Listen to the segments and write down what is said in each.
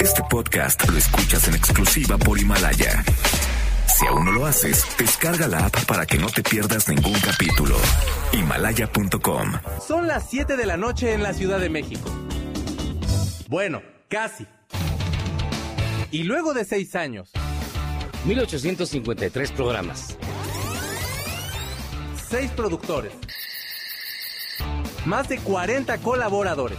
Este podcast lo escuchas en exclusiva por Himalaya. Si aún no lo haces, descarga la app para que no te pierdas ningún capítulo. Himalaya.com. Son las 7 de la noche en la Ciudad de México. Bueno, casi. Y luego de seis años, 1853 programas. seis productores, más de 40 colaboradores,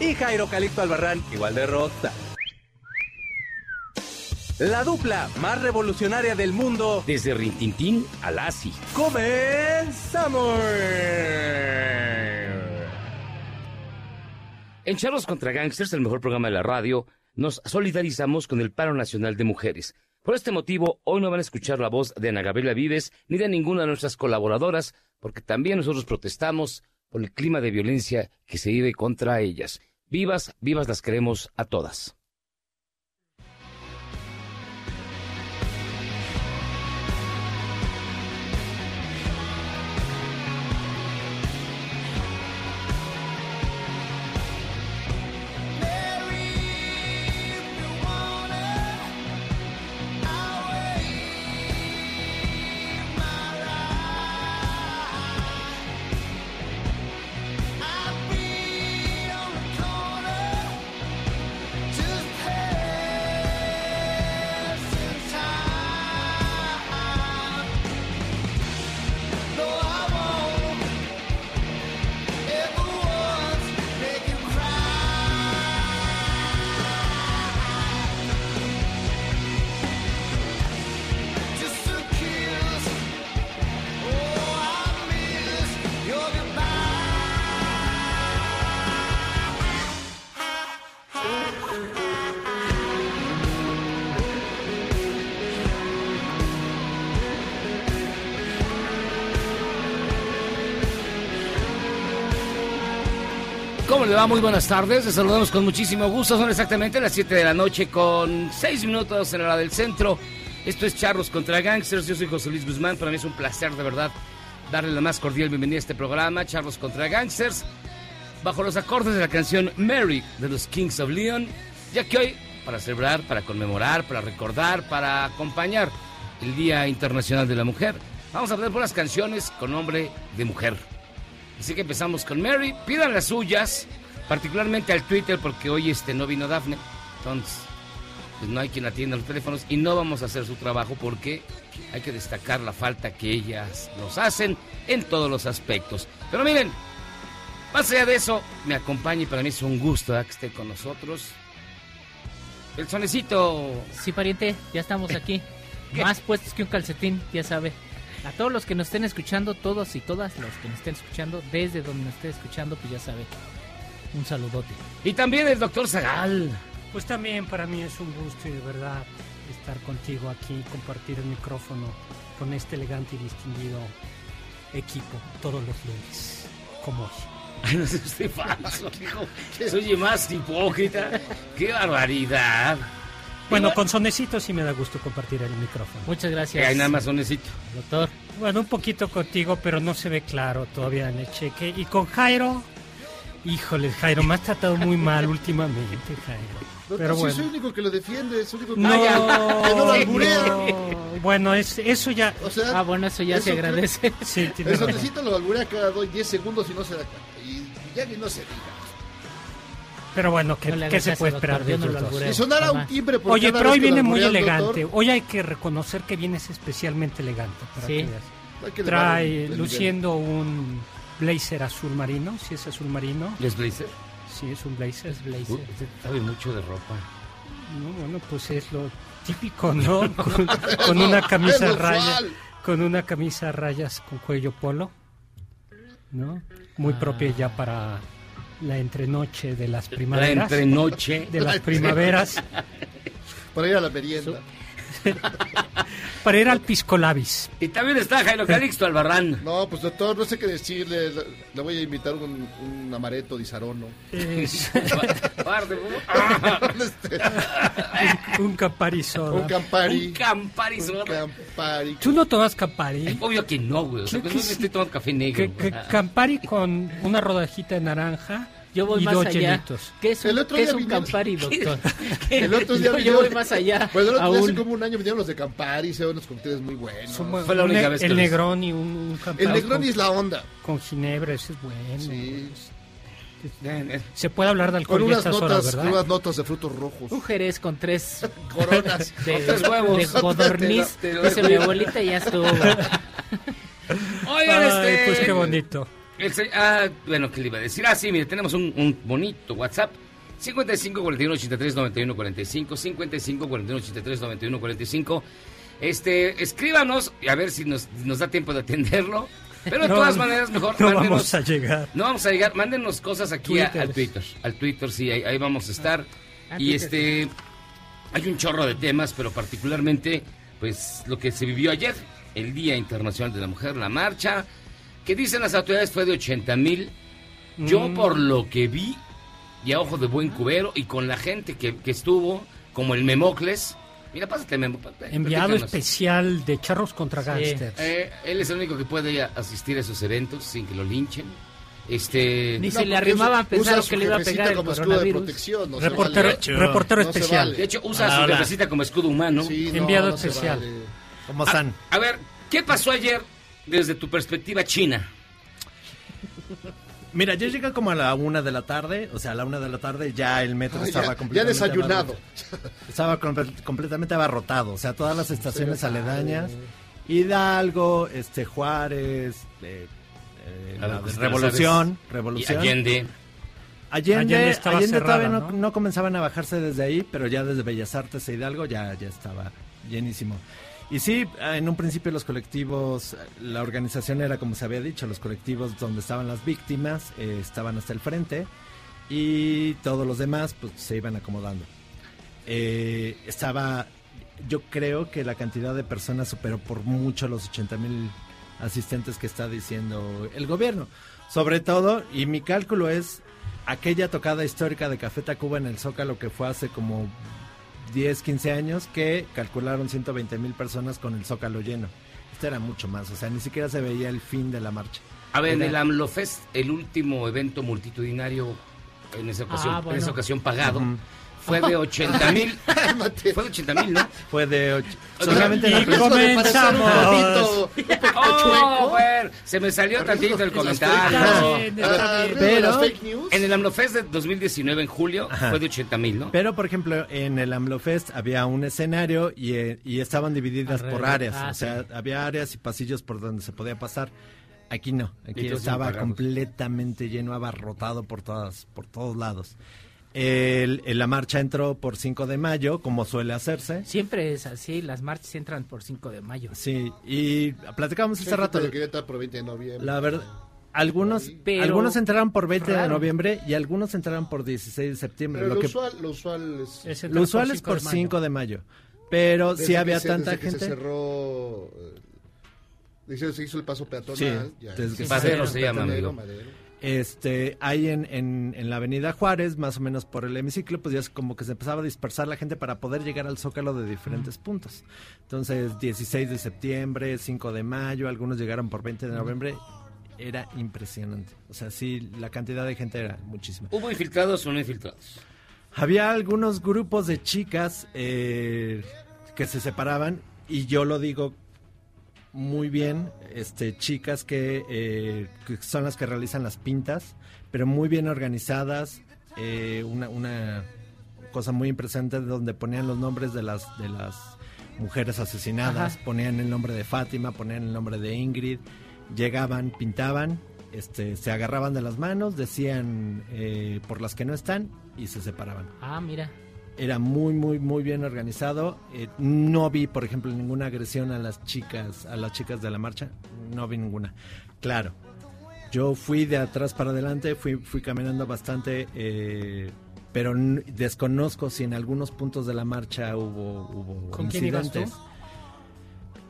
Y Jairo Calixto Albarrán igual de rosa. La dupla más revolucionaria del mundo Desde Rintintín a Lassie. comenzamos. En Charlos contra Gangsters, el mejor programa de la radio, nos solidarizamos con el Paro Nacional de Mujeres. Por este motivo, hoy no van a escuchar la voz de Ana Gabriela Vives ni de ninguna de nuestras colaboradoras, porque también nosotros protestamos por el clima de violencia que se vive contra ellas. Vivas, vivas las queremos a todas. Le va? Muy buenas tardes. Les saludamos con muchísimo gusto. Son exactamente las 7 de la noche con 6 minutos en la hora del centro. Esto es Charros contra Gangsters. Yo soy José Luis Guzmán. Para mí es un placer, de verdad, darle la más cordial bienvenida a este programa, Charros contra Gangsters, bajo los acordes de la canción Mary de los Kings of Leon. Ya que hoy, para celebrar, para conmemorar, para recordar, para acompañar el Día Internacional de la Mujer, vamos a por las canciones con nombre de mujer. Así que empezamos con Mary. Pidan las suyas, particularmente al Twitter, porque hoy este no vino Dafne. Entonces, pues no hay quien atienda los teléfonos y no vamos a hacer su trabajo porque hay que destacar la falta que ellas nos hacen en todos los aspectos. Pero miren, más allá de eso, me acompaña y para mí es un gusto que esté con nosotros. El sonecito. Sí, pariente, ya estamos aquí. Más puestos que un calcetín, ya sabe. A todos los que nos estén escuchando, todos y todas los que nos estén escuchando, desde donde nos estén escuchando, pues ya sabe. Un saludote. Y también el doctor Zagal. Pues también para mí es un gusto y de verdad estar contigo aquí, compartir el micrófono con este elegante y distinguido equipo todos los lunes, como hoy. Ay, no sé usted falso, hijo. Se oye más hipócrita. ¡Qué barbaridad! Bueno, con sonecitos sí me da gusto compartir el micrófono. Muchas Que gracias. hay nada más sonecito. Doctor. Bueno, un poquito contigo, pero no se ve claro todavía en el cheque. Y con Jairo, híjole, Jairo, me has tratado muy mal últimamente, Jairo. Pero sí, bueno. soy el único que lo defiende, el único que, No, que no lo alburea. no. Bueno, es, eso ya... O sea, Ah, bueno, eso ya Eso se agradece. Sí, tienes el razón. sonecito lo alburea cada doy 10 segundos y no se da cuenta. Y ya que no se diga. Pero bueno, ¿qué, No qué se puede doctor, esperar de no ellos lo dos? sonara un timbre por Oye, pero hoy que viene muy elegante. doctor, Hoy hay que reconocer que vienes especialmente elegante. Para Sí. que veas. que Trae, luciendo un blazer azul marino, si es azul marino. ¿Les blazer? Sí, es un blazer. Es blazer. Uy, usted sabe mucho de ropa. No, bueno, pues es lo típico, ¿no? Con, con una camisa Es raya, con una camisa a rayas con cuello polo, ¿no? Muy Ah. propia ya para la entrenoche de las La primaveras. entrenoche. de las primaveras. Para ir a la merienda. Para ir al Pisco Labis. Y también está Jairo Calixto Albarrán. No, pues doctor, no sé qué decirle. Le, voy a invitar un, un amaretto di Sarono. Guarde, Este, Un Campari soda. un Campari. Un Campari Un. Campari. ¿Tú no tomas Campari? Obvio que no, güey. O sea, Creo que que no estoy tomando café negro. Que, que. Campari con una rodajita de naranja Yo voy y más dos allá. ¿Qué es un, El otro qué día es un vinieron- Campari, doctor? El otro día yo, yo voy más allá. Pues el otro día hace aún. como un año vinieron los de Campari, se unos cócteles muy buenos. Fue la un única vez que el Negroni, un, un Campari El Negroni con, es la onda. con ginebra, ese es bueno. Sí. Se puede hablar de alcohol Con unas estas notas, horas, con ¿verdad? unas notas de frutos rojos. Un jerez con tres Coronas. de, tres huevos. de codorniz. Dice mi abuelita y ya estuvo. Oigan, Ay, este. pues qué bonito. El ah, bueno, ¿qué le iba a decir? Ah, sí, mire, tenemos un, un bonito WhatsApp. 55 41 83 91 45 55 41 83 91 45 Este, escríbanos y a ver si nos, nos da tiempo de atenderlo. Pero de No, todas maneras, mejor No mándenos- vamos a llegar. No vamos a llegar, mándenos cosas aquí a- al Twitter. Al Twitter, sí, ahí, ahí vamos a estar. Ah, y este, hay un chorro de temas, pero particularmente, pues, lo que se vivió ayer, el Día Internacional de la Mujer, la marcha, que dicen las autoridades fue de 80 mil. Yo, Mm. por lo que vi, y a ojo de buen cubero, y con la gente que, que estuvo, como el Memocles, mira, pásate, Memo. pa- Enviado platícanos. especial de Charros contra Sí. Gangsters. Eh, él es el único que puede asistir a esos eventos sin que lo linchen. Este. Ni No, se le usa- pensaron usa que le iba a pegar el como escudo de coronavirus. protección. No se reportero vale. reportero No se especial. vale. De hecho, usa a su Hola. jefecita como escudo humano. Sí, no, Enviado especial. vale. ¿Cómo A, están? a ver, ¿qué pasó ayer desde tu perspectiva china? Mira, yo llegué como a la una de la tarde, o sea, a la una de la tarde ya el metro Ay, estaba ya, ya completamente desayunado. abarrotado. Estaba comple- completamente abarrotado, o sea, todas las estaciones aledañas, Hidalgo, este Juárez, eh, eh, la pues, Revolución, Y Revolución. Allende. Allende, Allende estaba Allende todavía cerrada, no, ¿no? no comenzaban a bajarse desde ahí, pero ya desde Bellas Artes e Hidalgo ya, ya estaba llenísimo. Y sí, en un principio los colectivos, la organización era como se había dicho, los colectivos donde estaban las víctimas eh, estaban hasta el frente y todos los demás pues se iban acomodando. Eh, estaba, yo creo que la cantidad de personas superó por mucho los 80 mil asistentes que está diciendo el gobierno. Sobre todo, y mi cálculo es aquella tocada histórica de Café Tacuba en el Zócalo que fue hace como 10, 15 años que calcularon 120 mil personas con el Zócalo lleno. Este era mucho más, o sea, ni siquiera se veía el fin de la marcha. A ver, en el AMLOFest, el último evento multitudinario en esa ocasión, Ah, bueno. en esa ocasión pagado. Fue de 80 mil. Cálmate. fue de 80 mil, ¿no? Fue de ocho- O sea, solamente la y Comenzamos. ¡Oh, bueno! Se me salió tantito el comentario. Ah, bien. ¿de Pero-? En el AMLOFest de 2019, en julio, Ajá. fue de 80 mil, ¿no? Pero, por ejemplo, en el AMLOFest había un escenario y, eh, y estaban divididas por áreas. Ah, o sea, había áreas y pasillos por donde se podía pasar. Aquí no. Aquí estaba completamente lleno, abarrotado por todas, por todos lados. El- el- la marcha entró por 5 de mayo, como suele hacerse. Siempre es así, las marchas entran por 5 de mayo. Sí, y platicábamos hace rato. estar por 20 de noviembre. La verdad, algunos, Pero- algunos entraron por 20 de raro. noviembre y algunos entraron por 16 de septiembre. Pero lo lo, que, usual, lo usual es... Es lo usual es 5 por de mayo. 5 de mayo. Pero desde sí que había se- tanta desde que gente. se cerró... eh, que se hizo el paso peatonal. Sí, ya, desde que Madero se llama. Madero. Este, ahí en, en, en la avenida Juárez, más o menos por el hemiciclo, pues ya es como que se empezaba a dispersar la gente para poder llegar al Zócalo de diferentes puntos. Entonces, 16 de septiembre, 5 de mayo, algunos llegaron por 20 de noviembre. Era impresionante. O sea, sí, la cantidad de gente era muchísima. ¿Hubo infiltrados o no infiltrados? Había algunos grupos de chicas eh, que se separaban y yo lo digo muy bien, este, chicas que, eh, que son las que realizan las pintas, pero muy bien organizadas, eh, una, una cosa muy impresionante donde ponían los nombres de las, de las mujeres asesinadas, Ajá. ponían el nombre de Fátima, ponían el nombre de Ingrid, llegaban, pintaban, este, se agarraban de las manos, decían eh, por las que no están y se separaban Ah, mira. Era muy muy muy bien organizado Eh, no vi por ejemplo ninguna agresión a las chicas a las chicas de la marcha no vi ninguna claro yo fui de atrás para adelante fui fui caminando bastante eh, pero desconozco si en algunos puntos de la marcha hubo, hubo ¿Con quién ibas incidentes. tú?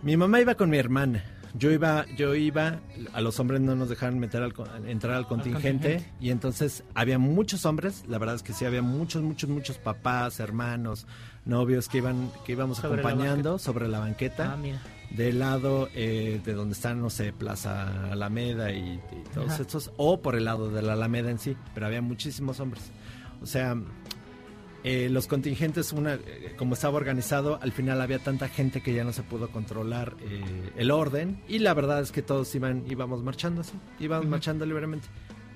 Mi mamá iba con mi hermana. Yo iba, yo iba, a los hombres no nos dejaban meter al, entrar al contingente, contingente. y entonces había muchos hombres, la verdad es que sí había muchos, muchos, muchos papás, hermanos, novios que iban, que íbamos Sobre la acompañando sobre la banqueta Ah, mira. del lado eh, de donde están, no sé, Plaza Alameda y, y todos Ajá. estos, o por el lado de la Alameda en sí, pero había muchísimos hombres. O sea, eh, los contingentes, una, eh, como estaba organizado, al final había tanta gente que ya no se pudo controlar eh, el orden y la verdad es que todos iban, íbamos marchando así, íbamos marchando libremente.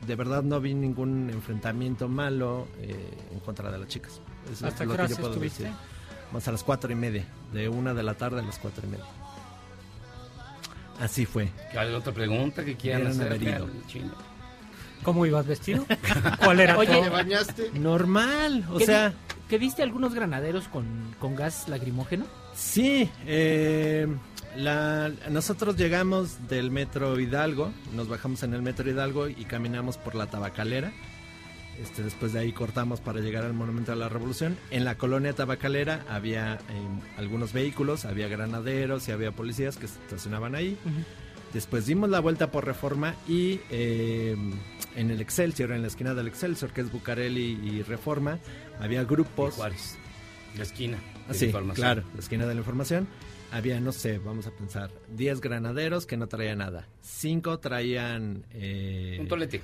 De verdad no vi ningún enfrentamiento malo eh, en contra de las chicas. Eso ¿Hasta es lo que yo puedo estuviste? decir. Vamos a las cuatro y media, de una de la tarde a las cuatro y media. Así fue. ¿Hay otra pregunta que quieran Eran hacer? ¿Cómo ibas vestido? ¿Cuál era Oye, tu- ¿Te bañaste? Normal, o ¿Qué sea, vi- ¿Que viste algunos granaderos con, con gas lacrimógeno? sí, eh, la, nosotros llegamos del metro Hidalgo, nos bajamos en el metro Hidalgo y caminamos por la tabacalera. Este, después de ahí cortamos para llegar al Monumento de la Revolución. En la colonia tabacalera había eh, algunos vehículos, había granaderos y había policías que estacionaban ahí. Después dimos la vuelta por Reforma y eh, en el Excelsior, en la esquina del Excelsior, que es Bucareli y Reforma, había Y grupos. Juárez, la esquina. Ah, de sí, información. claro, la esquina de la información. Había, no sé, vamos a pensar, 10 granaderos que no traían nada. 5 traían... eh, Un tolete,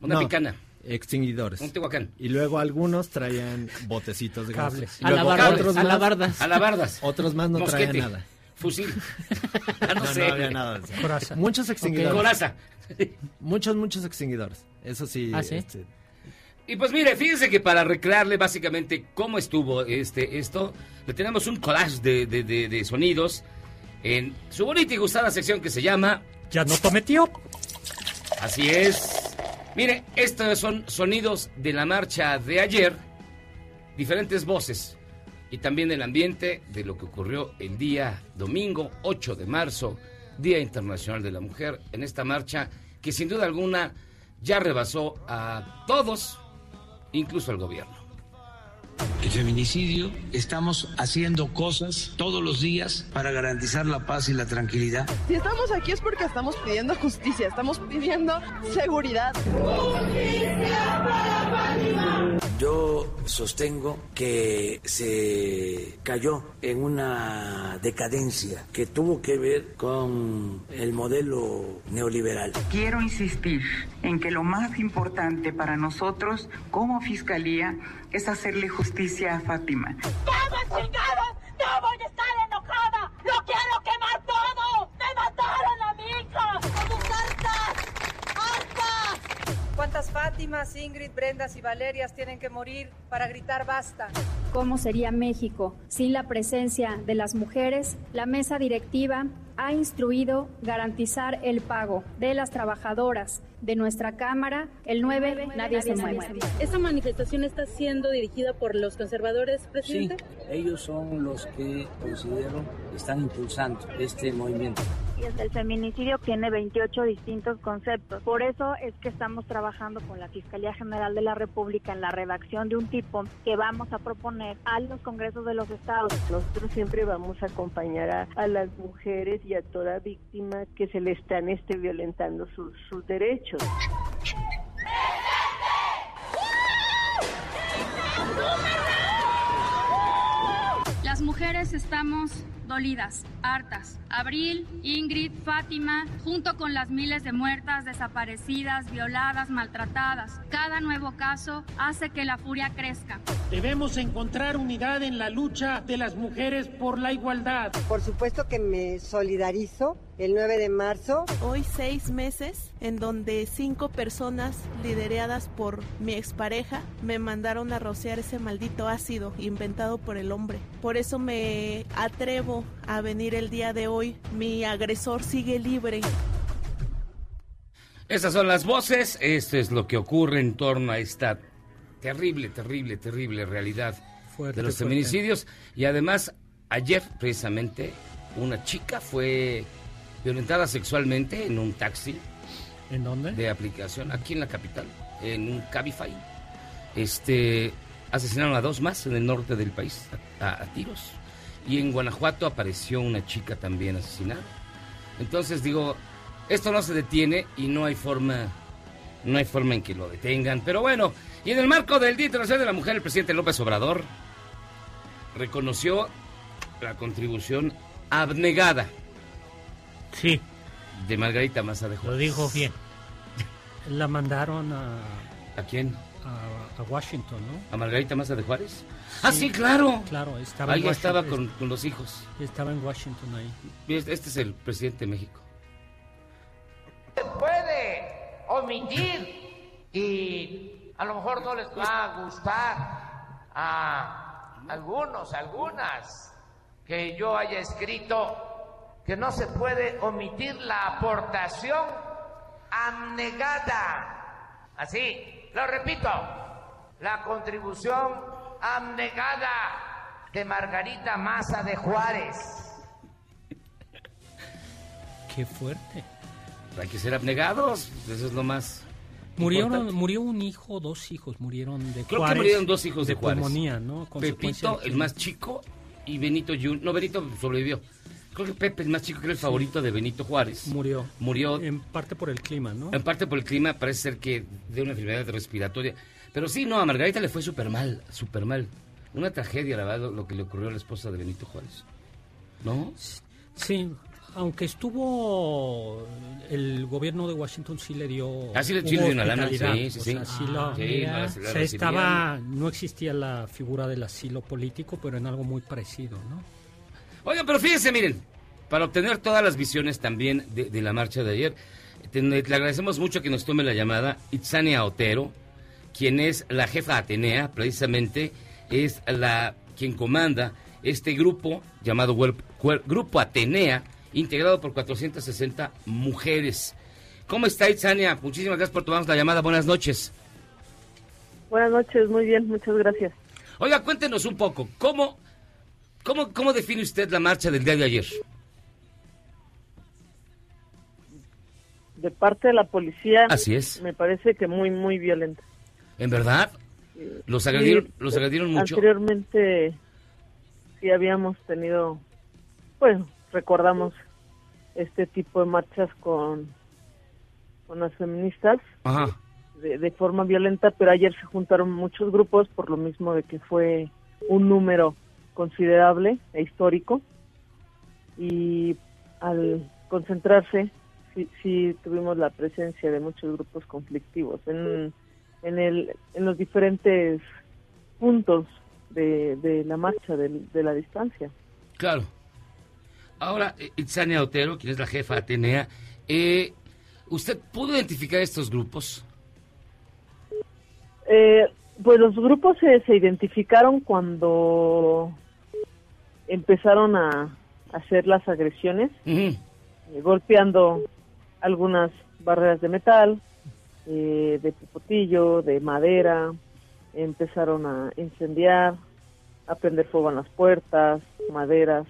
una no, picana, Extinguidores. un tehuacán, Y luego algunos traían botecitos de. Cables. Y Alabardas, otros más, alabardas. alabardas, otros más no Mosquete. traían nada. Fusil. No, No, sé. no había nada de eso. Coraza? Muchos extinguidores. Coraza. Muchos, muchos extinguidores. Eso sí. Ah, ¿sí? este, Y pues mire, fíjense que para recrearle básicamente cómo estuvo este esto, le tenemos un collage de, de- de- de sonidos en su bonita y gustada sección que se llama ¿Ya no tomé tío? Así es. Mire, estos son sonidos de la marcha de ayer, diferentes voces y también el ambiente de lo que ocurrió el día domingo 8 de marzo, Día Internacional de la Mujer, en esta marcha que sin duda alguna ya rebasó a todos, incluso al gobierno. el feminicidio, estamos haciendo cosas todos los días para garantizar la paz y la tranquilidad. Si estamos aquí es porque estamos pidiendo justicia, estamos pidiendo seguridad. Yo sostengo que se cayó en una decadencia que tuvo que ver con el modelo neoliberal. Quiero insistir en que lo más importante para nosotros como Fiscalía es hacerle justicia a Fátima. ¡Vamos, chingados! ¡No voy a estar enojada! ¡Lo quiero quemar todo! ¡Me mataron a mi hija! ¡Estamos hartas! ¡Hartas! ¿Cuántas Fátimas, Ingrid, Brendas y Valerias tienen que morir para gritar basta? ¿Cómo sería México sin la presencia de las mujeres? La mesa directiva ha instruido garantizar el pago de las trabajadoras de nuestra Cámara. El 9, nadie, se mueve. ¿Esta manifestación está siendo dirigida por los conservadores, presidente? ellos son los que considero están impulsando este movimiento. El feminicidio tiene 28 distintos conceptos. Por eso es que estamos trabajando con la Fiscalía General de la República en la redacción de un tipo que vamos a proponer a los congresos de los estados. Nosotros siempre vamos a acompañar a, a las mujeres y a toda víctima que se le están este, violentando sus, sus derechos. Las mujeres estamos dolidas, hartas. Abril, Ingrid, Fátima, junto con las miles de muertas, desaparecidas, violadas, maltratadas. Cada nuevo caso hace que la furia crezca. Debemos encontrar unidad en la lucha de las mujeres por la igualdad. Por supuesto que me solidarizo el 9 de marzo. Hoy seis meses en donde cinco personas lideradas por mi expareja me mandaron a rociar ese maldito ácido inventado por el hombre. Por eso me atrevo a venir el día de hoy. Mi agresor sigue libre. Estas son las voces, esto es lo que ocurre en torno a esta terrible, terrible, terrible realidad Fuerte, de los fuerte. feminicidios. Y además, ayer precisamente, una chica fue violentada sexualmente en un taxi. ¿En dónde? De aplicación, aquí en la capital, en un Cabify. Este, asesinaron a dos más en el norte del país a, a tiros. Y en Guanajuato apareció una chica también asesinada. Entonces digo, esto no se detiene y no hay forma, no hay forma en que lo detengan. Pero bueno, y en el marco del Día Internacional de la Mujer, el presidente López Obrador reconoció la contribución abnegada. Sí. De Margarita Maza de Juárez. Lo dijo bien. La mandaron a, ¿A quién? a, a Washington, ¿no? ¿A Margarita Maza de Juárez? Ah, sí, claro. Claro, estaba Ahí en estaba con, con los hijos. Estaba en Washington ahí. Este este es el presidente de México. se puede omitir y a lo mejor no les va a gustar a algunos, algunas que yo haya escrito que no se puede omitir la aportación abnegada. Así, lo repito, la contribución abnegada de Margarita Maza de Juárez. Qué fuerte. Hay que ser abnegados. Eso es lo más. Murieron, murió un hijo, dos hijos murieron de Creo Juárez. que murieron dos hijos de, Juárez. pulmonía, ¿no? Pepito, de el más chico, y Benito Jun. No, Benito sobrevivió. Creo que Pepe, el más chico, que era el favorito de Benito Juárez. Murió. Murió En parte por el clima, ¿no? en parte por el clima, parece ser que de una enfermedad respiratoria. Pero sí, no, a Margarita le fue súper mal, súper mal. Una tragedia, la verdad, lo, que le ocurrió a la esposa de Benito Juárez. ¿No? Sí, aunque estuvo el gobierno de Washington sí le dio Ah, sí le- sí le hubo dio una lana, sí, sí, o sí. sea, sí Ah, la- sí, la- se estaba no existía la figura del asilo político, pero en algo muy parecido, ¿no? Oigan, pero fíjense, miren, para obtener todas las visiones también de, de la marcha de ayer, te- le agradecemos mucho que nos tome la llamada Itzania Otero, quien es la jefa Atenea, precisamente es la quien comanda este grupo llamado Grupo Atenea, integrado por 460 mujeres. ¿Cómo está Itzania? Muchísimas gracias por tomarnos la llamada. Buenas noches. Buenas noches, muy bien, muchas gracias. Oiga, cuéntenos un poco, ¿cómo, cómo, cómo define usted la marcha del día de ayer? De parte de la policía, Así es. me parece que muy, muy violenta. ¿En verdad? ¿Los agredieron, Sí, los agredieron mucho? Anteriormente sí habíamos tenido, bueno, recordamos este tipo de marchas con, con las feministas Ajá. de, de forma violenta, pero ayer se juntaron muchos grupos por lo mismo de que fue un número considerable e histórico y al concentrarse sí, sí tuvimos la presencia de muchos grupos conflictivos en, en, el, en los diferentes puntos de, de la marcha, de, la distancia. Claro. Ahora, eh, Itzania Otero, quien es la jefa de Atenea, eh, ¿usted pudo identificar estos grupos? Eh, pues los grupos se, se identificaron cuando empezaron a hacer las agresiones, eh, golpeando algunas barreras de metal, eh, de popotillo, de madera, empezaron a incendiar, a prender fuego en las puertas, maderas,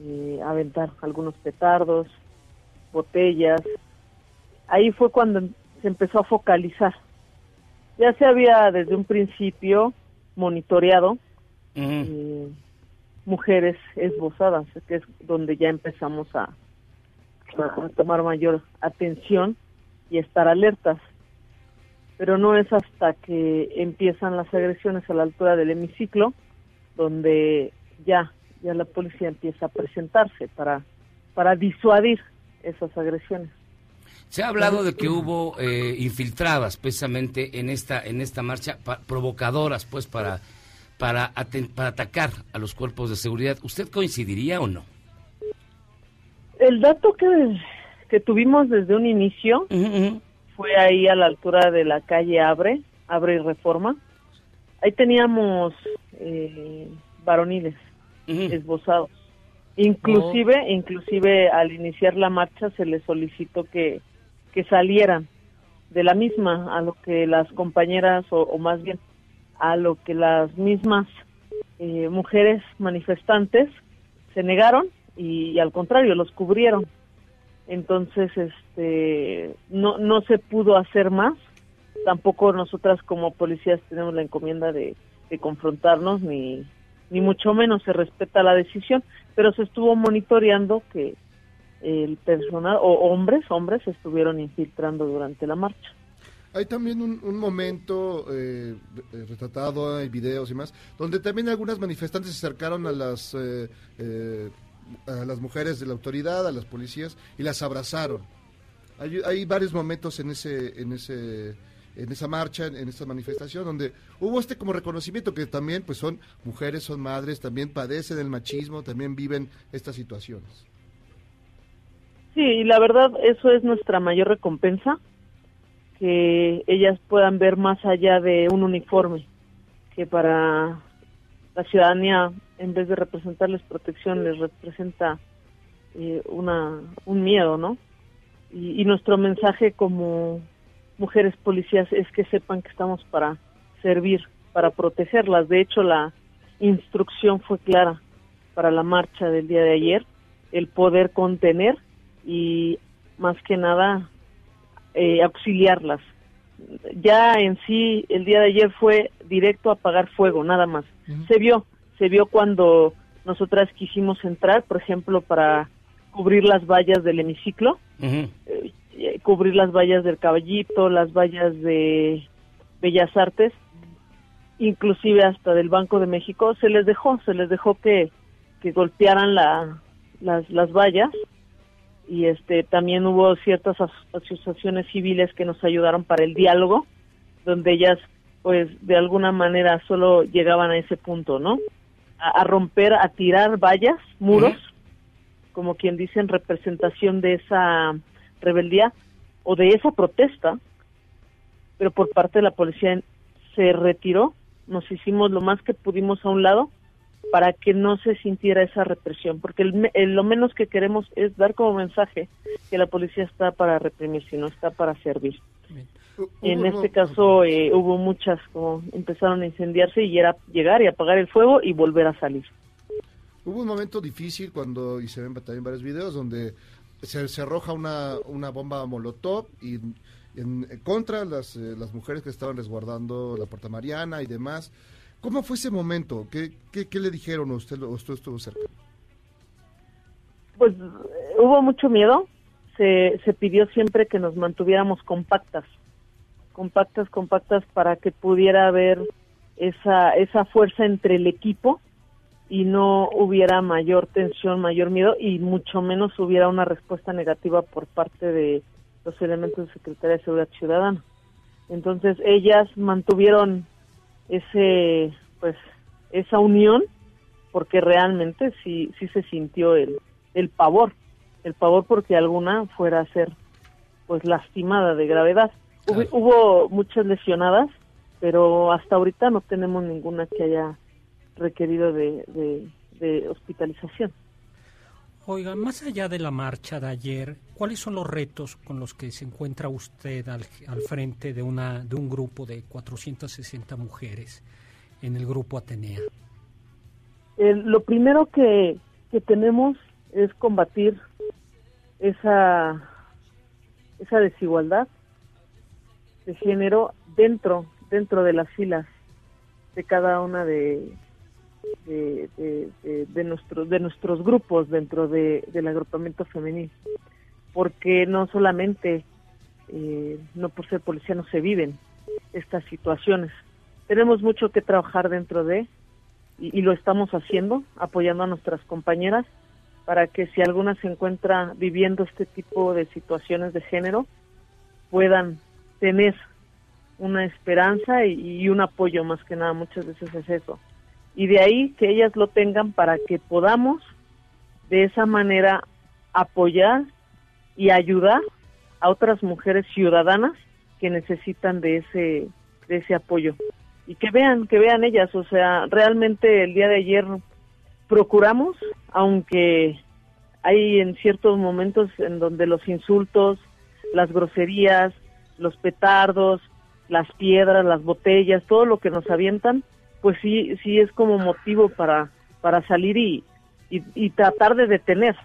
eh, a aventar algunos petardos, botellas. Ahí fue cuando se empezó a focalizar. Ya se había desde un principio monitoreado mujeres esbozadas, que es donde ya empezamos a, tomar mayor atención y estar alertas. Pero no es hasta que empiezan las agresiones a la altura del hemiciclo donde ya ya la policía empieza a presentarse para para disuadir esas agresiones. Se ha hablado de que hubo eh, infiltradas precisamente en esta en esta marcha, provocadoras pues para para, para atacar a los cuerpos de seguridad. ¿Usted coincidiría o no? El dato que, que tuvimos desde un inicio fue ahí a la altura de la calle Abre, Abre y Reforma. Ahí teníamos eh, varoniles esbozados. Inclusive, inclusive al iniciar la marcha se les solicitó que, que salieran de la misma a lo que las compañeras o, o más bien a lo que las mismas eh, mujeres manifestantes se negaron y, al contrario los cubrieron entonces este no no se pudo hacer más tampoco nosotras como policías tenemos la encomienda de, de confrontarnos ni, ni mucho menos se respeta la decisión, pero se estuvo monitoreando que el personal o hombres, hombres estuvieron infiltrando durante la marcha. Hay también un, un momento eh, eh, retratado, hay videos y más, donde también algunas manifestantes se acercaron a las eh, eh, a las mujeres de la autoridad, a las policías y las abrazaron. Hay, hay varios momentos en ese en ese en esa marcha, en, esta manifestación, donde hubo este como reconocimiento que también pues son mujeres, son madres, también padecen el machismo, también viven estas situaciones. Sí, y la verdad eso es nuestra mayor recompensa, que ellas puedan ver más allá de un uniforme, que para la ciudadanía, en vez de representarles protección, les representa eh, una, un miedo, ¿no? Y, y nuestro mensaje como mujeres policías es que sepan que estamos para servir, para protegerlas. De hecho, la instrucción fue clara para la marcha del día de ayer, el poder contener y más que nada eh, auxiliarlas. Ya en sí, el día de ayer fue directo a apagar fuego, nada más. Se vio, se vio cuando nosotras quisimos entrar, por ejemplo, para cubrir las vallas del hemiciclo, eh, eh, cubrir las vallas del caballito, las vallas de Bellas Artes, inclusive hasta del Banco de México, se les dejó, se les dejó que, que golpearan la, las, las vallas y este también hubo ciertas as- asociaciones civiles que nos ayudaron para el diálogo donde ellas pues de alguna manera solo llegaban a ese punto no a, a romper a tirar vallas muros como quien dice en representación de esa rebeldía o de esa protesta pero por parte de la policía se retiró. Nos hicimos lo más que pudimos a un lado para que no se sintiera esa represión, porque el me- el- lo menos que queremos es dar como mensaje que la policía está para reprimir, sino está para servir. En este caso eh, hubo muchas, como empezaron a incendiarse y era llegar y apagar el fuego y volver a salir. Hubo un momento difícil cuando, y se ven también varios videos, donde se, se arroja una, una bomba molotov y en, contra las, eh, las mujeres que estaban resguardando la Puerta Mariana y demás. ¿Cómo fue ese momento? ¿Qué, qué, qué le dijeron a usted? ¿O ¿Usted estuvo cerca? Pues hubo mucho miedo, se, se pidió siempre que nos mantuviéramos compactas, compactas, compactas para que pudiera haber esa, esa fuerza entre el equipo y no hubiera mayor tensión, mayor miedo y mucho menos hubiera una respuesta negativa por parte de los elementos de Secretaría de Seguridad Ciudadana. Entonces ellas mantuvieron ese, pues, esa unión porque realmente sí, sí se sintió el, el pavor, el pavor porque alguna fuera a ser pues lastimada de gravedad. Hubo, hubo muchas lesionadas, pero hasta ahorita no tenemos ninguna que haya requerido de, de, de hospitalización. Oiga, más allá de la marcha de ayer, ¿cuáles son los retos con los que se encuentra usted al, al frente de, una, de un grupo de 460 mujeres en el grupo Atenea? Lo primero que, que tenemos es combatir esa, esa desigualdad de género dentro, dentro de las filas de cada una de, de, de, de- de nuestros, grupos dentro de, del agrupamiento femenil. Porque no solamente, eh, no por ser policía, no se viven estas situaciones. Tenemos mucho que trabajar dentro de, y, lo estamos haciendo, apoyando a nuestras compañeras para que si alguna se encuentra viviendo este tipo de situaciones de género, puedan tener una esperanza y un apoyo más que nada, muchas veces es eso. Y de ahí que ellas lo tengan para que podamos de esa manera apoyar y ayudar a otras mujeres ciudadanas que necesitan de ese de ese apoyo. Y que vean que vean ellas o sea realmente el día de ayer procuramos aunque hay en ciertos momentos en donde los insultos las groserías los petardos las piedras las botellas todo lo que nos avientan pues sí sí es como motivo para para salir y y, y tratar de detener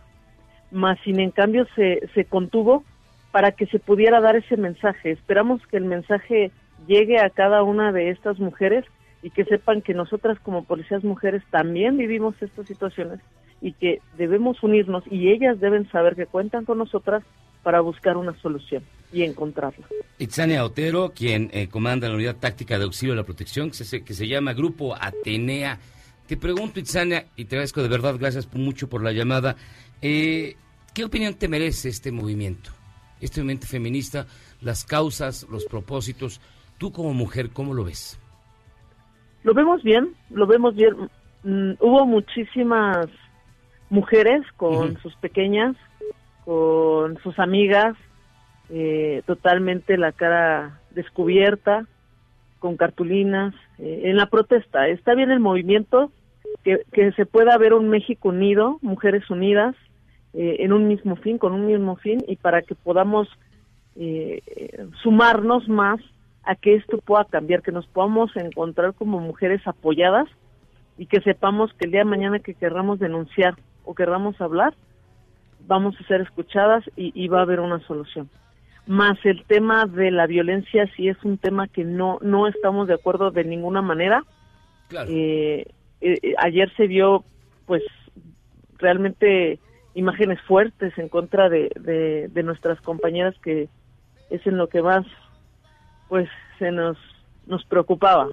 más sin en cambio se, se contuvo para que se pudiera dar ese mensaje. Esperamos que el mensaje llegue a cada una de estas mujeres y que sepan que nosotras como policías mujeres también vivimos estas situaciones y que debemos unirnos y ellas deben saber que cuentan con nosotras para buscar una solución y encontrarla. Itzania Otero, quien eh, comanda la unidad táctica de auxilio a la protección, que se, que se llama Grupo Atenea. Te pregunto, Itzania, y te agradezco de verdad, gracias mucho por la llamada, eh, ¿qué opinión te merece este movimiento? Este movimiento feminista, las causas, los propósitos. Tú como mujer, ¿cómo lo ves? Lo vemos bien, lo vemos bien. Mm, hubo muchísimas mujeres con sus pequeñas, con sus amigas, eh, totalmente la cara descubierta, con cartulinas, eh, en la protesta. Está bien el movimiento, que, que se pueda ver un México unido, mujeres unidas, eh, en un mismo fin, con un mismo fin, y para que podamos sumarnos más a que esto pueda cambiar, que nos podamos encontrar como mujeres apoyadas y que sepamos que el día de mañana que querramos denunciar o querramos hablar, vamos a ser escuchadas y, va a haber una solución. Más el tema de la violencia sí es un tema que no, no estamos de acuerdo de ninguna manera. Eh, eh, ayer se vio, pues, realmente imágenes fuertes en contra de, de nuestras compañeras que es en lo que más pues se nos, nos preocupaba,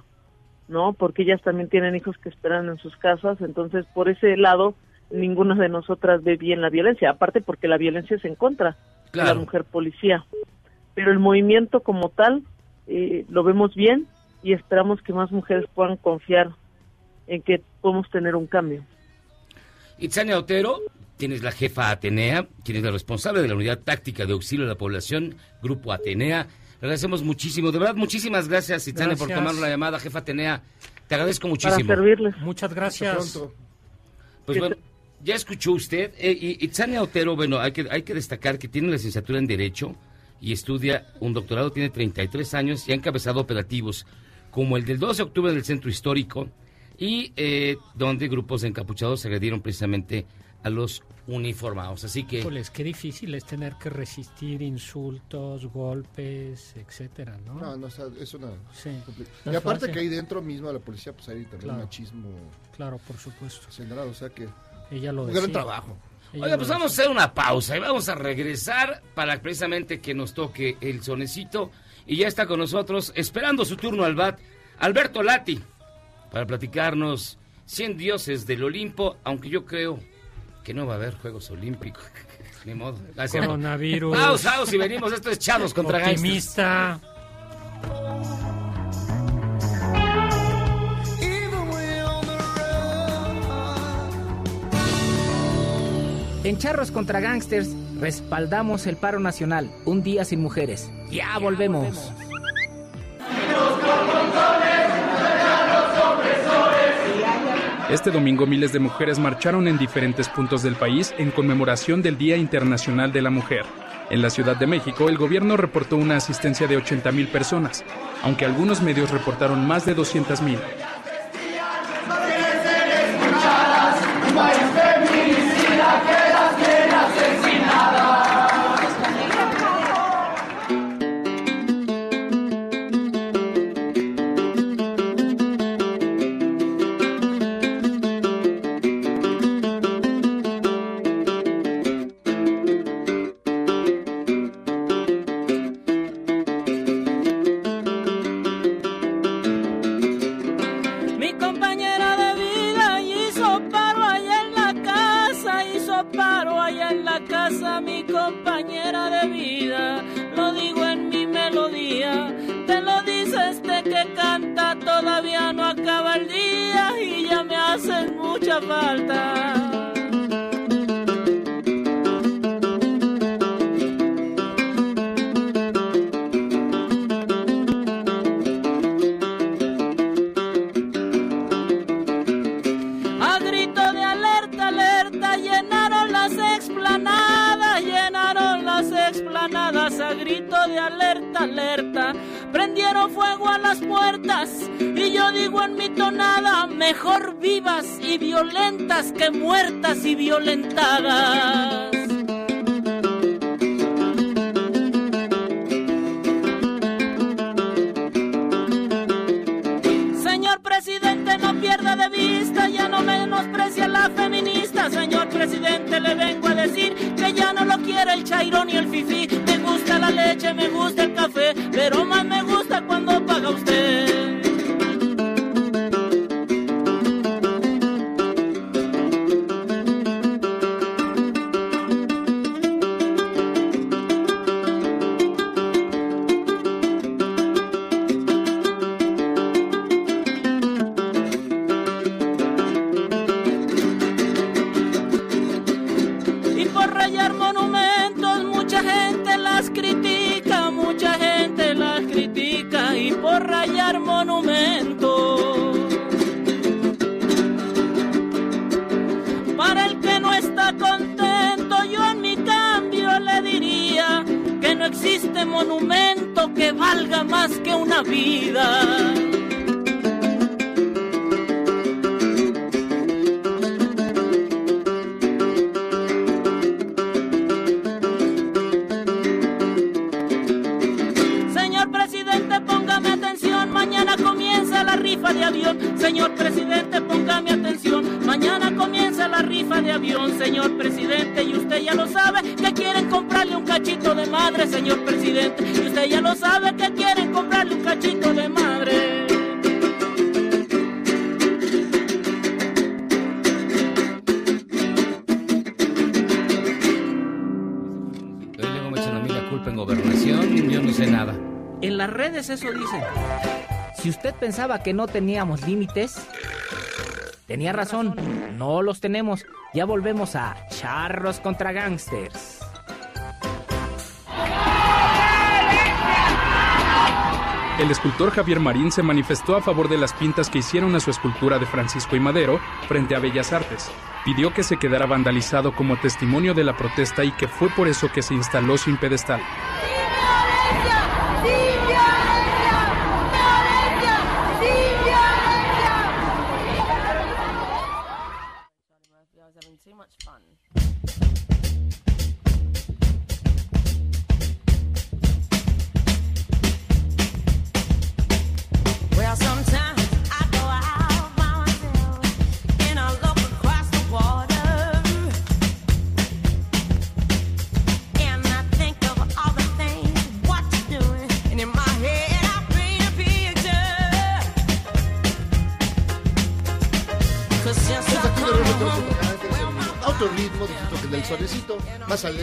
¿no? Porque ellas también tienen hijos que esperan en sus casas, entonces por ese lado ninguna de nosotras ve bien la violencia, aparte porque la violencia es en contra de la mujer policía. Pero el movimiento como tal eh, lo vemos bien y esperamos que más mujeres puedan confiar en que podemos tener un cambio. Itzania Otero, tienes la jefa Atenea, tienes la responsable de la unidad táctica de auxilio a la población, Grupo Atenea. Le agradecemos muchísimo. De verdad, muchísimas gracias, Itzania, por tomar la llamada. Jefa Tenea, te agradezco muchísimo. Para servirles. Muchas gracias. Pues bueno, ya escuchó usted. Eh, y Itzania Otero, bueno, hay que, hay que destacar que tiene licenciatura en Derecho y estudia un doctorado, tiene 33 años y ha encabezado operativos como el del 12 de octubre del Centro Histórico y eh, donde grupos de encapuchados se agredieron precisamente a los uniformados. Así que. Pues qué difícil es tener que resistir insultos, golpes, etcétera, ¿no? No, no, es una. Sí. Y aparte que ahí dentro mismo de la policía, pues hay también machismo. Claro, por supuesto. O sea que. Ella lo Un gran trabajo. Oiga, pues vamos a hacer una pausa y vamos a regresar para precisamente que nos toque el sonecito. Y ya está con nosotros, esperando su turno al BAT, Alberto Lati, para platicarnos 100 dioses del Olimpo, aunque yo creo que no va a haber Juegos Olímpicos. Ni modo. Coronavirus. Vamos, vamos y venimos. Esto es Chavos contra Optimista. En Charros contra Gangsters respaldamos el paro nacional. Un día sin mujeres. Ya volvemos. Este domingo miles de mujeres marcharon en diferentes puntos del país en conmemoración del Día Internacional de la Mujer. En la Ciudad de México, el gobierno reportó una asistencia de 80.000 personas, aunque algunos medios reportaron más de 200.000. canta todavía no acaba el día y ya me hacen mucha falta. fuego a las puertas y yo digo en mi tonada, mejor vivas y violentas que muertas y violentadas. Señor presidente, no pierda de vista, ya no menosprecia la feminista. Señor presidente, le vengo a decir que ya no lo quiere el chairón y el fifí. Me gusta la leche, me gusta que no teníamos límites, tenía razón, no los tenemos. Ya volvemos a Charros contra Gangsters. El escultor Javier Marín se manifestó a favor de las pintas que hicieron a su escultura de Francisco y Madero frente a Bellas Artes. Pidió que se quedara vandalizado como testimonio de la protesta y que fue por eso que se instaló sin pedestal.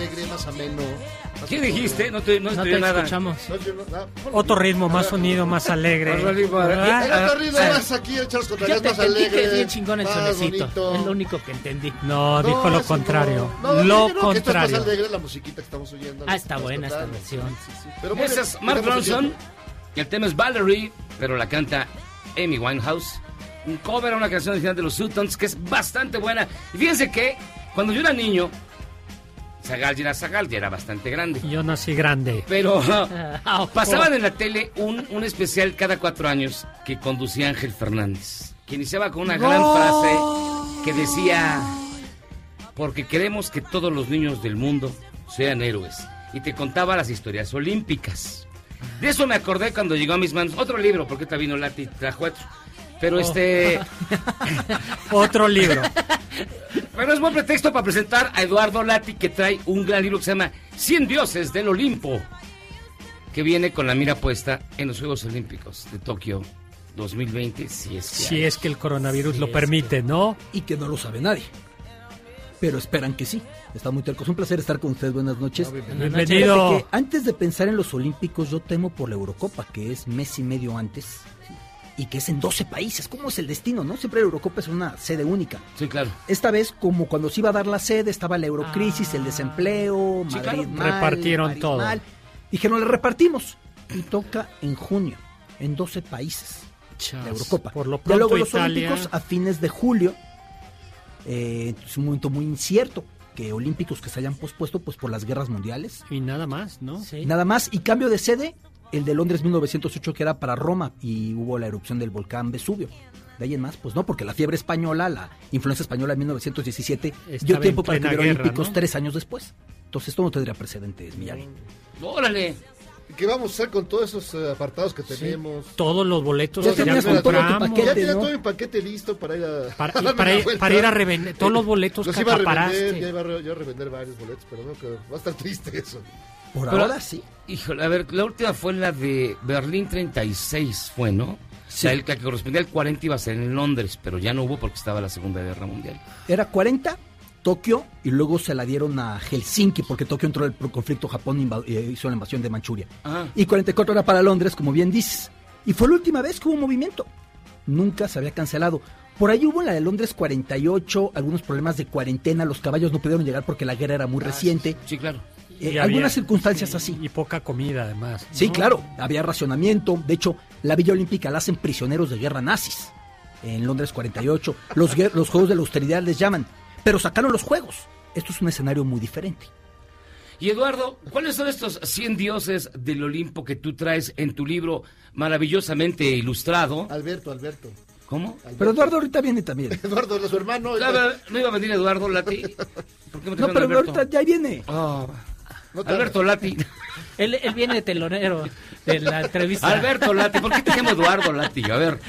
Alegre, más ameno. más ¿Qué dijiste? No te, no No estoy te nada. escuchamos. No, yo no- ah, Otro ritmo, más sonido, más alegre. Otro ritmo, a ver. El otro ritmo más aquí, echar los Yo te más entendí alegre. que bien chingón el más solecito. bonito. Es lo único que entendí. No, No, dijo lo eso contrario. No, no, lo yo creo que esto es contrario. más alegre la musiquita que estamos oyendo. Ah, está buena esta versión. Sí, sí. Pero bueno, Ese es Mark tenemos Ronson. El tema es Valerie, pero la canta Amy Winehouse. Un cover a una canción original de los Sutons que es bastante buena. Y fíjense que cuando yo era niño, Zagal ya era Zagal, ya era bastante grande. Yo nací grande. Pero Ah, pasaban en la tele un, un especial cada cuatro años que conducía Ángel Fernández, que iniciaba con una gran frase que decía, porque queremos que todos los niños del mundo sean héroes. Y te contaba las historias olímpicas. De eso me acordé cuando llegó a mis manos otro libro, porque está vino Lati trajo otro. Pero Oh. este... Otro libro. Pero es buen pretexto para presentar a Eduardo Lati, que trae un gran libro que se llama 100 dioses del Olimpo, que viene con la mira puesta en los Juegos Olímpicos de Tokio 2020, si es que Si hay. es que el coronavirus lo permite, ¿no? Y que no lo sabe nadie. Pero esperan que sí. Está muy terco. Es un placer estar con ustedes. Buenas noches. Bienvenido. Que antes de pensar en los Olímpicos, yo temo por la Eurocopa, que es mes y medio antes. Y que es en 12 países. ¿Cómo es el destino, no? Siempre la Eurocopa es una sede única. Sí, claro. Esta vez, como cuando se iba a dar la sede, estaba la eurocrisis, el desempleo, Sí, Madrid claro. mal, Repartieron París todo. mal. Dijeron, le repartimos. Y toca en junio, en 12 países, la Eurocopa. Por lo Ya pronto luego los Italia- Olímpicos a fines de julio. Eh, es un momento muy incierto que Olímpicos que se hayan pospuesto pues por las guerras mundiales. Y nada más, ¿no? Nada más. Y cambio de sede, el de Londres 1908 que era para Roma y hubo la erupción del volcán Vesubio. De ahí en más, pues no, porque la fiebre española, la influencia española en 1917 dio Estaba tiempo en para que hubiera olímpicos ¿no? tres años después. Entonces esto no tendría precedentes, Miyagi. ¡Órale! ¿Qué vamos a hacer con todos esos eh, apartados que tenemos? Todos los boletos Ya que ya con todo tu paquete, ya tenía ¿no? todo mi paquete listo para ir a, Para- para ir- para ir a revender todos los boletos Los que iba a revender, ya iba a, re- ya a revender varios boletos, pero no, que va a estar triste eso. Por Pero- ahora sí. Híjole, a ver, la última fue la de Berlín 36, fue, ¿no? Sea, el que correspondía al 40 iba a ser en Londres, pero ya no hubo porque estaba la Segunda Guerra Mundial. Era 40, Tokio, y luego se la dieron a Helsinki, porque Tokio entró en el conflicto, Japón eh, hizo la invasión de Manchuria. Ah. Y 44 era para Londres, como bien dices. Y fue la última vez que hubo movimiento. Nunca se había cancelado. Por ahí hubo en la de Londres 48, algunos problemas de cuarentena, los caballos no pudieron llegar porque la guerra era muy reciente. Sí, claro. Eh, algunas circunstancias así. Y poca comida, además. Sí, ¿no? claro, había racionamiento. De hecho, la Villa Olímpica la hacen prisioneros de guerra nazis. En Londres 48. Los, los Juegos de la Austeridad les llaman. Pero sacaron los Juegos. Esto es un escenario muy diferente. Y Eduardo, ¿cuáles son estos 100 dioses del Olimpo que tú traes en tu libro maravillosamente ilustrado? Alberto, Alberto. ¿Cómo? Pero Eduardo ahorita viene también. Eduardo, su hermano. Claro, ¿No iba a venir Eduardo Lati? ¿Por qué me No, pero Alberto? ahorita ya viene. Ah, No te- Alberto Lati. Él, él viene de telonero de la entrevista. Alberto Lati. ¿Por qué te llamo Eduardo Lati? A ver,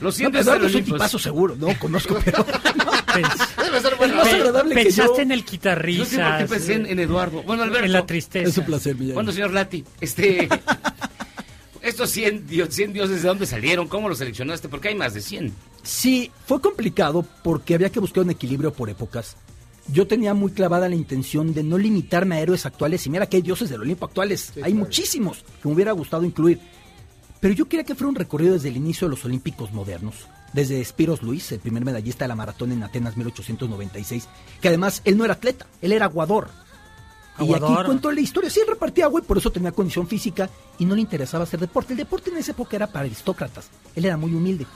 lo No, siento, Eduardo del es un tipazo seguro, no conozco, pero Debe ser es bueno. más agradable que yo. Pensaste en el Yo quitarrisas. siempre pensé en, en Eduardo. Bueno, Alberto. En la tristeza. Es un placer, Miguel. Bueno, señor Lati, este... Estos 100, dio- 100 dioses, ¿de dónde salieron? ¿Cómo los seleccionaste? Porque hay más de 100. Sí, fue complicado porque había que buscar un equilibrio por épocas. Yo tenía muy clavada la intención de no limitarme a héroes actuales. Y mira que hay dioses del Olimpo actuales. hay muchísimos que me hubiera gustado incluir. Pero yo quería que fuera un recorrido desde el inicio de los Olímpicos modernos. Desde Spiros Luis, el primer medallista de la maratón en Atenas 1896. Que además él no era atleta, él era aguador. Y aquí Aguador. cuento la historia. Sí, él repartía agua y por eso tenía condición física y no le interesaba hacer deporte. El deporte en esa época era para aristócratas. Él era muy humilde.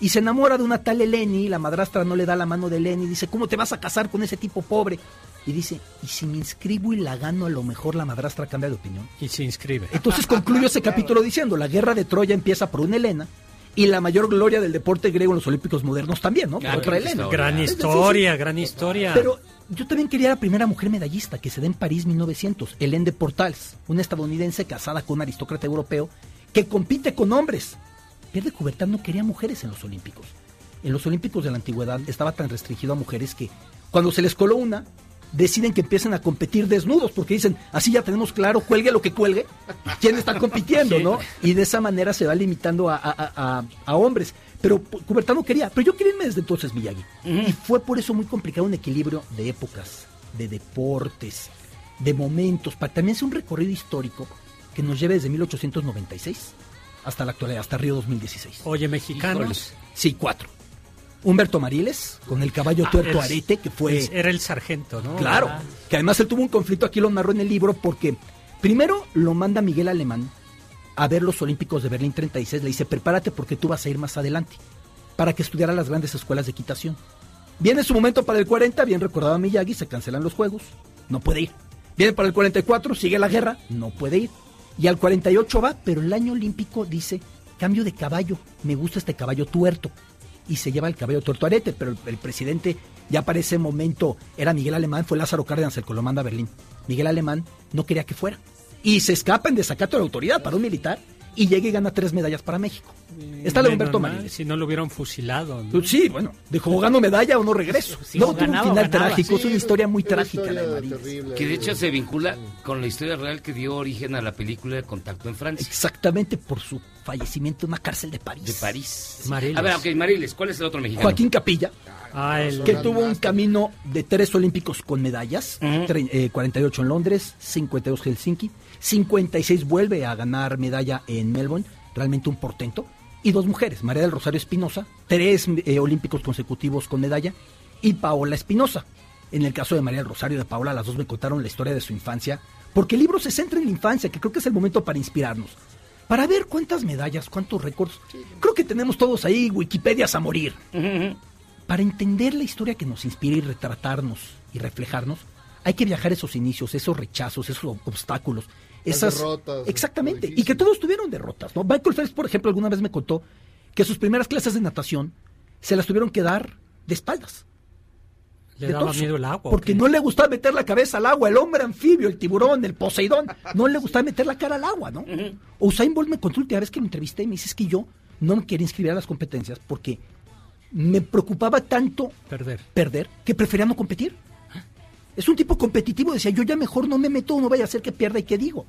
Y se enamora de una tal Eleni, la madrastra no le da la mano de Eleni, dice, ¿cómo te vas a casar con ese tipo pobre? Y dice, ¿y si me inscribo y la gano, a lo mejor la madrastra cambia de opinión? Y se inscribe. Entonces concluyo ese capítulo diciendo, la guerra de Troya empieza por una Helena y la mayor gloria del deporte griego en los Olímpicos modernos también, ¿no? Por otra historia. Gran decir, historia, gran historia. pero yo también quería la primera mujer medallista que se da en París 1900, Hélène de Portals, una estadounidense casada con un aristócrata europeo que compite con hombres. Pierre de Coubertin no quería mujeres en los Olímpicos. En los Olímpicos de la antigüedad estaba tan restringido a mujeres que cuando se les coló una, deciden que empiecen a competir desnudos porque dicen, así ya tenemos claro, cuelgue lo que cuelgue, quién está compitiendo, ¿no? Y de esa manera se va limitando a, a- a- a- a hombres. Pero Coubertin no quería, pero yo quería irme desde entonces, Miyagi. Y fue por eso muy complicado un equilibrio de épocas, de deportes, de momentos, para también hacer un recorrido histórico que nos lleve desde 1896 hasta la actualidad, hasta Río 2016. Oye, mexicanos. Sí, cuatro. Humberto Mariles, con el caballo Ah, tuerto arete, que fue... Era el sargento, ¿no? Claro, Ah. que además él tuvo un conflicto, aquí lo narró en el libro, porque primero lo manda Miguel Alemán a ver los Olímpicos de Berlín 36, le dice, prepárate porque tú vas a ir más adelante, para que estudiara las grandes escuelas de equitación. Viene su momento para el 40, bien recordado a Miyagi, se cancelan los Juegos, no puede ir. Viene para el 44, sigue la guerra, no puede ir. Y al 48 va, pero el año olímpico dice, cambio de caballo, me gusta este caballo tuerto. Y se lleva el caballo tuerto arete, pero el, presidente ya para ese momento era Miguel Alemán, fue Lázaro Cárdenas el que lo manda a Berlín. Miguel Alemán no quería que fuera. Y se escapa en desacato de la autoridad para un militar y llega y gana tres medallas para México. Está la de Menos Humberto Mariles. Si no lo hubieran fusilado. ¿no? Sí, bueno, dijo, o gano medalla o no regreso. Sí, no, tuvo un final ganaba. trágico, es Sí, una historia muy una trágica la de historia terrible. Que de hecho se vincula con la historia real que dio origen a la película de Contacto en Francia. Exactamente por su fallecimiento en una cárcel de París. De París. Mariles. A ver, ok, Mariles, ¿cuál es el otro mexicano? Joaquín Capilla, Ah, el- que tuvo un camino de tres olímpicos con medallas, tre- eh, 48 en Londres, 52 Helsinki, 56 vuelve a ganar medalla en Melbourne, realmente un portento, y dos mujeres, María del Rosario Espinosa, tres eh, olímpicos consecutivos con medalla, y Paola Espinosa. En el caso de María del Rosario y de Paola, las dos me contaron la historia de su infancia, porque el libro se centra en la infancia, que creo que es el momento para inspirarnos. Para ver cuántas medallas, cuántos récords. Creo que tenemos todos ahí Wikipedias a morir. Para entender la historia que nos inspira y retratarnos y reflejarnos, hay que viajar esos inicios, esos rechazos, esos ob- obstáculos, Las esas derrotas, exactamente, y que todos tuvieron derrotas, ¿no? Michael Phelps, por ejemplo, alguna vez me contó que sus primeras clases de natación se las tuvieron que dar de espaldas. Le de daba torso, miedo el agua. ¿o Porque no le gustaba meter la cabeza al agua, el hombre anfibio, el tiburón, el Poseidón, no le gustaba meter la cara al agua, ¿no? Usain Bolt me contó la última vez que lo entrevisté y me dice es que yo no me quería inscribir a las competencias porque me preocupaba tanto Perder. perder que prefería no competir. Es un tipo competitivo, decía, yo ya mejor no me meto, no vaya a ser que pierda y qué digo.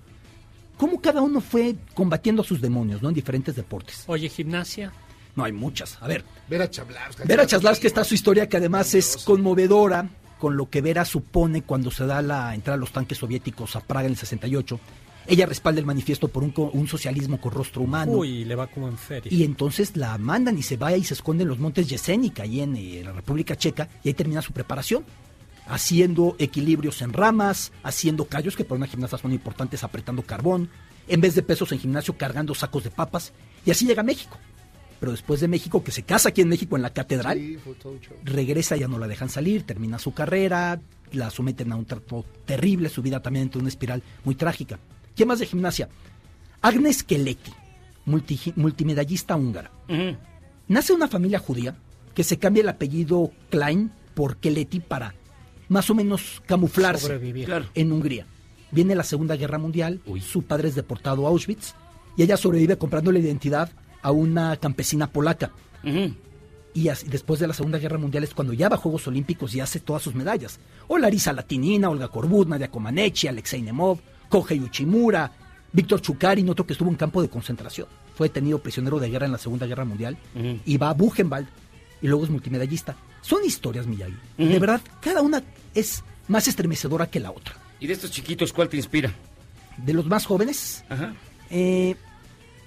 ¿Cómo cada uno fue combatiendo a sus demonios, ¿no? En diferentes deportes. Oye, gimnasia. No, hay muchas. A ver, Vera Chablavska. Vera Chaslavska está su historia que además es conmovedora con lo que Vera supone cuando se da la entrada a los tanques soviéticos a Praga en el 68. Ella respalda el manifiesto por un, co- un socialismo con rostro humano. Uy, le va como en feria. Y entonces la mandan y se va y se esconde en los montes Jesenica, ahí en eh, la República Checa, y ahí termina su preparación. Haciendo equilibrios en ramas, haciendo callos, que para una gimnasta son importantes, apretando carbón, en vez de pesos en gimnasio, cargando sacos de papas, y así llega a México. Pero después de México, que se casa aquí en México en la catedral, Sí, regresa, ya no la dejan salir, termina su carrera, la someten a un trato terrible, su vida también entra en una espiral muy trágica. ¿Quién más de gimnasia? Agnes Keleti, multi- multimedallista húngara. Nace en una familia judía que se cambia el apellido Klein por Keleti para más o menos camuflarse Sobrevivir. En Hungría. Viene la Segunda Guerra Mundial, su padre es deportado a Auschwitz y ella sobrevive comprando la identidad a una campesina polaca. Y así- después de la Segunda Guerra Mundial es cuando ya va a Juegos Olímpicos y hace todas sus medallas. O Larisa Latinina, Olga Korbut, Nadia Comaneci, Alexei Nemov, Kohei Uchimura, Víctor Chukarin, otro que estuvo en campo de concentración. Fue detenido prisionero de guerra en la Segunda Guerra Mundial y va a Buchenwald y luego es multimedallista. Son historias, Miyagi. Ujú. De verdad, cada una es más estremecedora que la otra. ¿Y de estos chiquitos cuál te inspira? De los más jóvenes, Ajá. eh,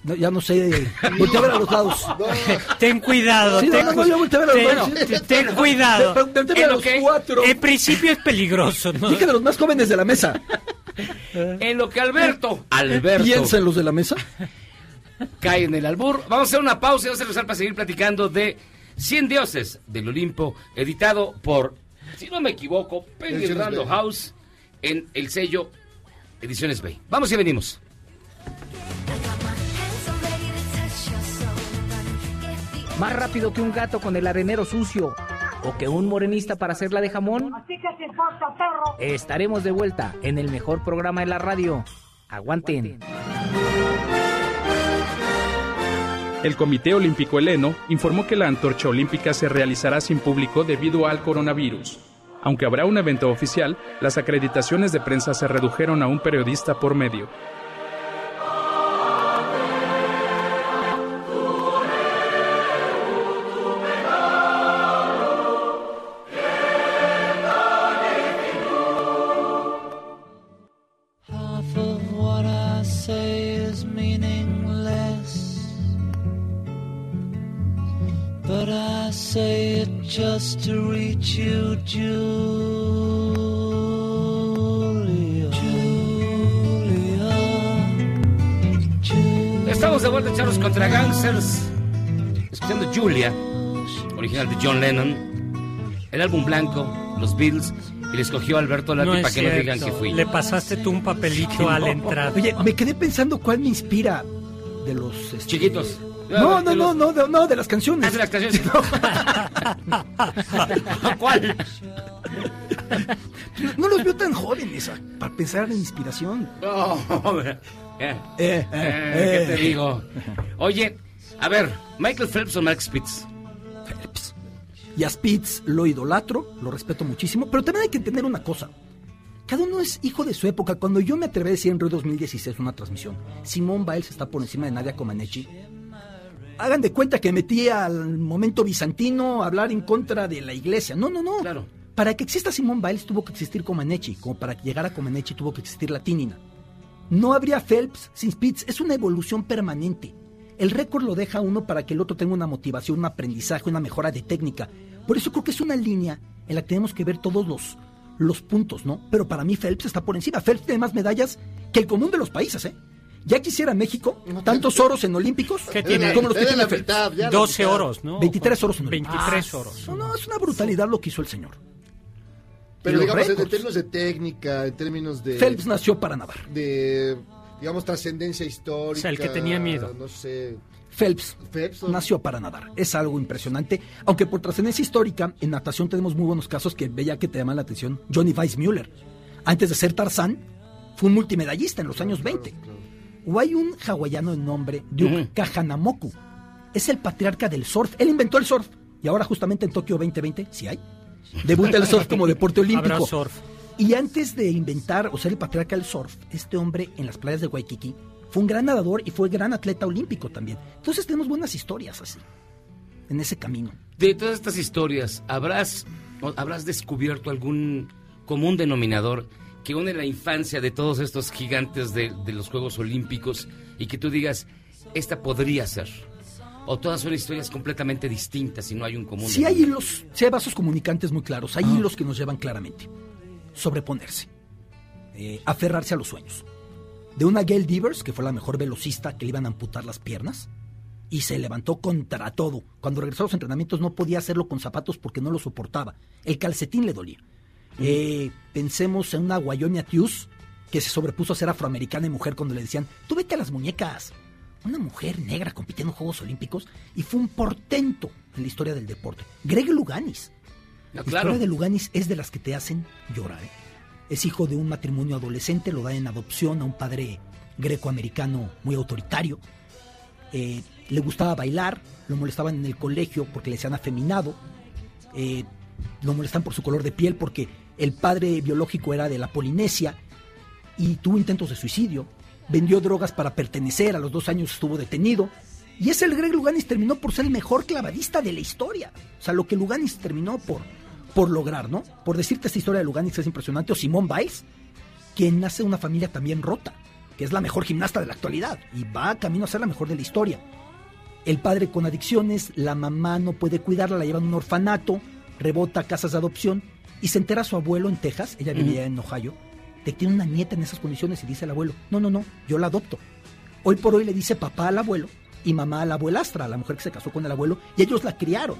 no, ya no sé, voltea a ver a los lados. Ten cuidado, Sí, ten, no, no, yo volteé a ver a los ten- lados. ten- ten cuidado. A los cuatro. En principio es peligroso, ¿no? Dije de los más jóvenes de la mesa. En lo que Alberto, Alberto Piensa en los de la mesa. cae en el albur. Vamos a hacer una pausa y vamos a regresar para seguir platicando de 100 dioses del Olimpo, editado por, si no me equivoco, Penguin Ediciones Random. House en el sello Ediciones Bay. Vamos y venimos. Más rápido que un gato con el arenero sucio o que un morenista para hacerla de jamón. Así que importa, perro. Estaremos de vuelta en el mejor programa de la radio. Aguanten. El Comité Olímpico Heleno informó que la antorcha olímpica se realizará sin público debido al coronavirus. Aunque habrá un evento oficial, las acreditaciones de prensa se redujeron a un periodista por medio. It just to reach you, Julia. Julia. Estamos de vuelta, Charlos contra Gangsters. Escuchando Julia, original de John Lennon. El álbum blanco, los Beatles. Y le escogió Alberto Lati No para que no digan cierto. que fui. Le pasaste tú un papelito a la entrada. Oye, me quedé pensando cuál me inspira de los... este, Chiquitos. No, no, no, no, de, no, de las canciones. Ah, de las canciones. ¿Cuál? No los veo tan jóvenes ah, para pensar en inspiración. Eh, Eh, eh, eh, ¿Qué te eh. digo? Oye, a ver, Michael Phelps o Max Spitz. Phelps. Y a Spitz lo idolatro, lo respeto muchísimo, pero también hay que entender una cosa. Cada uno es hijo de su época. Cuando yo me atreví a decir en Río 2016 una transmisión, Simón Biles está por encima de Nadia Comaneci. Hagan de cuenta que metí al momento bizantino a hablar en contra de la iglesia. No, no, no. Claro. Para que exista Simón Biles tuvo que existir Comaneci. Como para llegar a Comaneci tuvo que existir la Tínina. No habría Phelps sin Spitz. Es una evolución permanente. El récord lo deja uno para que el otro tenga una motivación, un aprendizaje, una mejora de técnica. Por eso creo que es una línea en la que tenemos que ver todos los, los puntos, ¿no? Pero para mí Phelps está por encima. Phelps tiene más medallas que el común de los países, ¿eh? Ya quisiera México tantos oros en Olímpicos ¿Qué tiene? como los que Era tiene la Phelps. mitad, ya la 12 mitad. oros, ¿no? 23 oros en Olímpicos. 23 oros. No, no, es una brutalidad lo que hizo el señor. Pero digamos, en, en récords. términos de técnica, en términos de... Phelps nació para nadar. De, digamos, trascendencia histórica. O sea, el que tenía miedo. No sé. Phelps Phelps, nació para nadar. Es algo impresionante. Aunque por trascendencia histórica, en natación tenemos muy buenos casos que veía que te llaman la atención. Johnny Weissmuller. Antes de ser Tarzán, fue un multimedallista en los años 20. O hay un hawaiano de nombre Duke Kahanamoku. Es el patriarca del surf. Él inventó el surf. Y ahora justamente en Tokio 2020, sí hay. Debuta el surf como deporte olímpico. Habrá surf. Y antes de inventar o ser el patriarca del surf, este hombre en las playas de Waikiki fue un gran nadador y fue gran atleta olímpico también. Entonces tenemos buenas historias así, en ese camino. De todas estas historias, ¿habrás, o habrás descubierto algún común denominador que une la infancia de todos estos gigantes de, de los Juegos Olímpicos y que tú digas, esta podría ser? ¿O todas son historias completamente distintas y no hay un común Si hay hilos, si hay vasos comunicantes muy claros, hay hilos que nos llevan claramente. Sobreponerse, eh, aferrarse a los sueños. De una Gail Devers, que fue la mejor velocista que le iban a amputar las piernas, y se levantó contra todo. Cuando regresó a los entrenamientos no podía hacerlo con zapatos porque no lo soportaba. El calcetín le dolía. Eh, pensemos en una Wyoming Matthews que se sobrepuso a ser afroamericana y mujer cuando le decían, tú vete a las muñecas. Una mujer negra compitiendo en Juegos Olímpicos y fue un portento en la historia del deporte. Greg Luganis. Ah, La historia de Luganis es de las que te hacen llorar. ¿eh? Es hijo de un matrimonio adolescente, lo da en adopción a un padre grecoamericano muy autoritario. Eh, le gustaba bailar, lo molestaban en el colegio porque le decían afeminado. Eh, lo molestan por su color de piel porque el padre biológico era de la Polinesia y tuvo intentos de suicidio. Vendió drogas para pertenecer, a los dos años estuvo detenido. Y ese el Greg Luganis terminó por ser el mejor clavadista de la historia. O sea, lo que Luganis terminó por, por lograr, ¿no? Por decirte esta historia de Luganis es impresionante. O Simón Biles, quien nace de una familia también rota, que es la mejor gimnasta de la actualidad y va camino a ser la mejor de la historia. El padre con adicciones, la mamá no puede cuidarla, la llevan a un orfanato, rebota a casas de adopción y se entera su abuelo en Texas, ella vivía en Ohio, de que tiene una nieta en esas condiciones y dice el abuelo, no, no, no, yo la adopto. Hoy por hoy le dice papá al abuelo y mamá a la abuelastra, a la mujer que se casó con el abuelo, y ellos la criaron.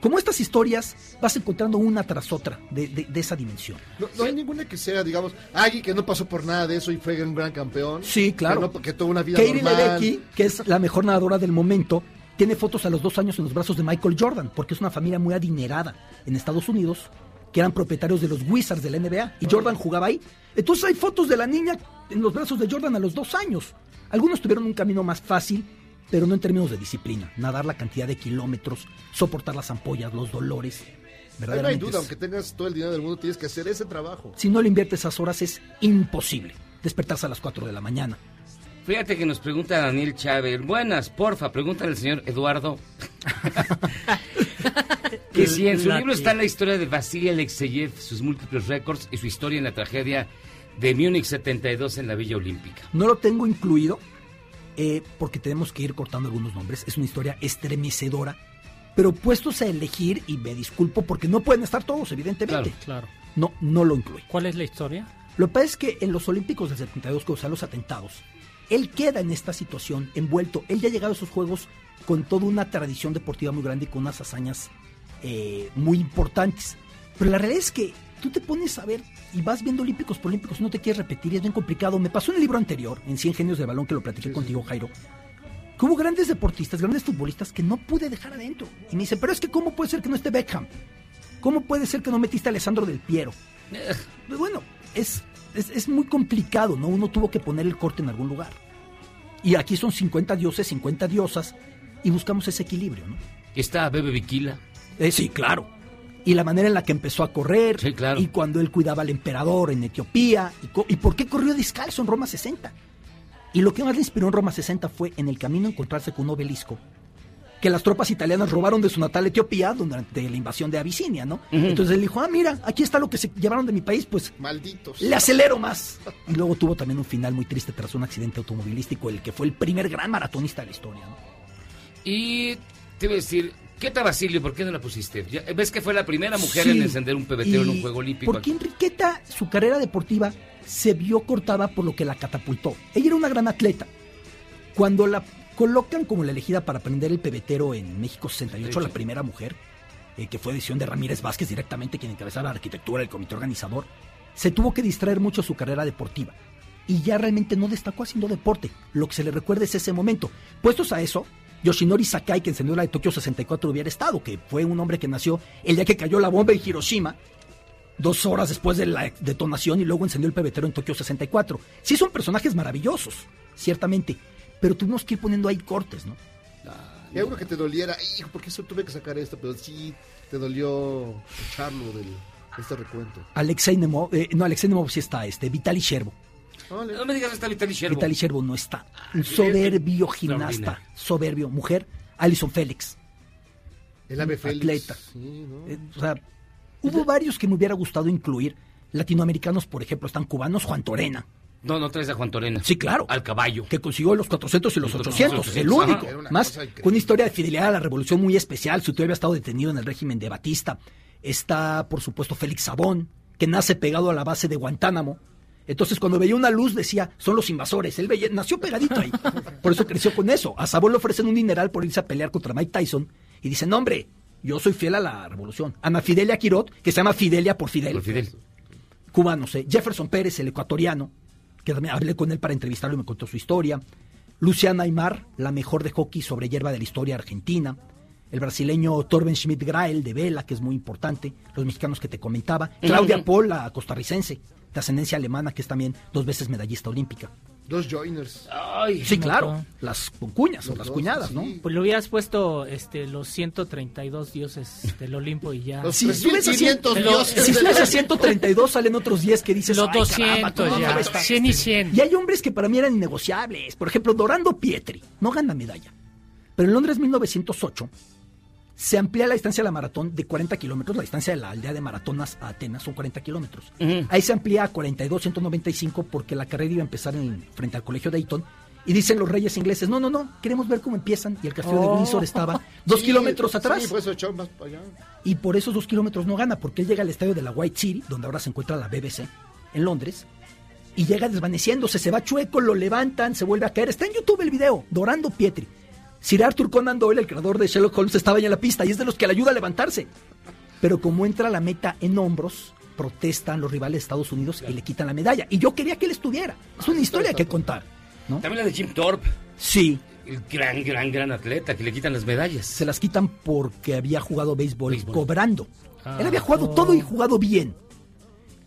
Como estas historias vas encontrando una tras otra de, de- de esa dimensión. No, no hay ninguna que sea, digamos, alguien que no pasó por nada de eso y fue un gran campeón. Sí, claro. Que, no, que tuvo una vida Katie normal. Ledecky, que es la mejor nadadora del momento, tiene fotos a los dos años en los brazos de Michael Jordan, porque es una familia muy adinerada en Estados Unidos, que eran propietarios de los Wizards de la NBA, y Jordan jugaba ahí. Entonces hay fotos de la niña en los brazos de Jordan a los dos años. Algunos tuvieron un camino más fácil, pero no en términos de disciplina. Nadar la cantidad de kilómetros, soportar las ampollas, los dolores. Ahí no hay Verdaderamente duda, es- aunque tengas todo el dinero del mundo, tienes que hacer ese trabajo. si no le inviertes esas horas es imposible despertarse a las 4 de la mañana. Fíjate que nos pregunta Daniel Chávez. Buenas, porfa, pregúntale al señor Eduardo. que si en su La libro tía. está la historia de Vasily Alexeyev, sus múltiples récords y su historia en la tragedia de Múnich 72 en la Villa Olímpica. No lo tengo incluido eh, porque tenemos que ir cortando algunos nombres. Es una historia estremecedora. Pero puestos a elegir, y me disculpo porque no pueden estar todos, evidentemente. Claro. No, no lo incluye. ¿Cuál es la historia? Lo que pasa es que en los Olímpicos del 72, que usan los atentados, él queda en esta situación envuelto. Él ya ha llegado a esos Juegos con toda una tradición deportiva muy grande y con unas hazañas eh, muy importantes. Pero la realidad es que tú te pones a ver y vas viendo Olímpicos por Olímpicos y no te quieres repetir y es bien complicado. Me pasó en el libro anterior, en 100 Genios de Balón, que lo platiqué contigo, Jairo, que hubo grandes deportistas, grandes futbolistas que no pude dejar adentro. Y me dicen, pero es que ¿cómo puede ser que no esté Beckham? ¿Cómo puede ser que no metiste a Alessandro del Piero? Pues bueno, es, es, es muy complicado, ¿no? Uno tuvo que poner el corte en algún lugar. Y aquí son 50 dioses, 50 diosas, y buscamos ese equilibrio, ¿no? Está Bebe Bikila. Eh, sí, claro. Y la manera en la que empezó a correr, Sí, claro. y cuando él cuidaba al emperador en Etiopía, y por qué corrió descalzo en Roma 60. Y lo que más le inspiró en Roma 60 fue en el camino encontrarse con un obelisco que las tropas italianas robaron de su natal Etiopía durante la invasión de Abisinia, ¿no? Entonces él dijo, ah, mira, aquí está lo que se llevaron de mi país, pues Malditos. le acelero más. Y luego tuvo también un final muy triste tras un accidente automovilístico, el que fue el primer gran maratonista de la historia, ¿no? Y te iba a decir, ¿qué tal Basilio? ¿Por qué no la pusiste? Ya- ¿Ves que fue la primera mujer Sí, en encender un pebetero en un juego olímpico? Porque Enriqueta, su carrera deportiva se vio cortada por lo que la catapultó. Ella era una gran atleta. Cuando la colocan como la elegida para aprender el pebetero en México 68, Sí, la primera mujer, eh, que fue decisión de Ramírez Vázquez directamente, quien encabezaba la arquitectura del comité organizador, se tuvo que distraer mucho su carrera deportiva. Y ya realmente no destacó haciendo deporte. Lo que se le recuerda es ese momento. Puestos a eso, Yoshinori Sakai, que encendió la de Tokio 64, hubiera estado, que fue un hombre que nació el día que cayó la bomba en Hiroshima, dos horas después de la detonación y luego encendió el pebetero en Tokio 64. Sí son personajes maravillosos, ciertamente, pero tuvimos que ir poniendo ahí cortes, ¿no? Y algo que te doliera, hijo, porque eso tuve que sacar esto, pero sí te dolió echarlo del. este recuento. Alexei Nemov, eh, no, Alexei Nemov sí está, este, Vitaly Sherbo. No me digas está Vitaly Sherbo. Vitaly Sherbo no está. Un soberbio gimnasta, soberbio. Mujer, Alison Félix. El ave Félix. Atleta. Sí, ¿no? Eh, o sea, hubo varios que me hubiera gustado incluir. Latinoamericanos, por ejemplo, están cubanos, Juan Torena. No, no traes a Juan Torena. Sí, claro. Al caballo. Que consiguió los 400 y los Los 800, 800, el único. una Más, con una historia de fidelidad a la revolución muy especial. Su tío había estado detenido en el régimen de Batista. Está, por supuesto, Félix Sabón, que nace pegado a la base de Guantánamo. Entonces, cuando veía una luz, decía, son los invasores. Él veía- nació pegadito ahí. Por eso creció con eso. A Sabón le ofrecen un dineral por irse a pelear contra Mike Tyson. Y dicen, no, hombre, yo soy fiel a la revolución. Ana Fidelia Quirot, que se llama Fidelia por Fidel. Por Fidel. Cubanos, ¿eh? Jefferson Pérez, el ecuatoriano, que también hablé con él para entrevistarlo y me contó su historia. Luciana Aymar, la mejor de hockey sobre hierba de la historia argentina. El brasileño Torben Schmidt Grael de vela, que es muy importante. Los mexicanos que te comentaba. Claudia. Paul, la costarricense, de ascendencia alemana, que es también dos veces medallista olímpica. Dos joiners. sí, claro. Las cuñas o las cuñadas, ¿no? Pues le hubieras puesto este, los 132 dioses del Olimpo y ya. Si subes a, cien- si subes a 132 salen otros 10 que dices Los "Ay, caramba, 200 ¿cómo ya, no está?". 100 y 100. Y hay hombres que para mí eran innegociables. Por ejemplo, Dorando Pietri no gana medalla. Pero en Londres 1908 se amplía la distancia de la maratón de 40 kilómetros. La distancia de la aldea de Maratonas a Atenas son 40 kilómetros. Ahí se amplía a 42, 195 porque la carrera iba a empezar en, frente al colegio Dayton. Y dicen los reyes ingleses, no, no, no, queremos ver cómo empiezan. Y el castillo de Oh. Windsor estaba dos Sí, kilómetros atrás. Sí, pues echó más para allá. Y por esos dos kilómetros no gana, porque él llega al estadio de la White City, donde ahora se encuentra la BBC, en Londres, y llega desvaneciéndose, se va chueco, lo levantan, se vuelve a caer. Está en YouTube el video, Dorando Pietri. Sir Arthur Conan Doyle, el creador de Sherlock Holmes, estaba ya en la pista y es de los que le ayuda a levantarse. Pero como entra la meta en hombros, protestan los rivales de Estados Unidos y le quitan la medalla. Y yo quería que él estuviera. Es una historia que contar. ¿no? También la de Jim Thorpe. Sí. El gran, gran, gran atleta que le quitan las medallas. Se las quitan porque había jugado béisbol, cobrando. Ah. Él había jugado Oh. todo y jugado bien.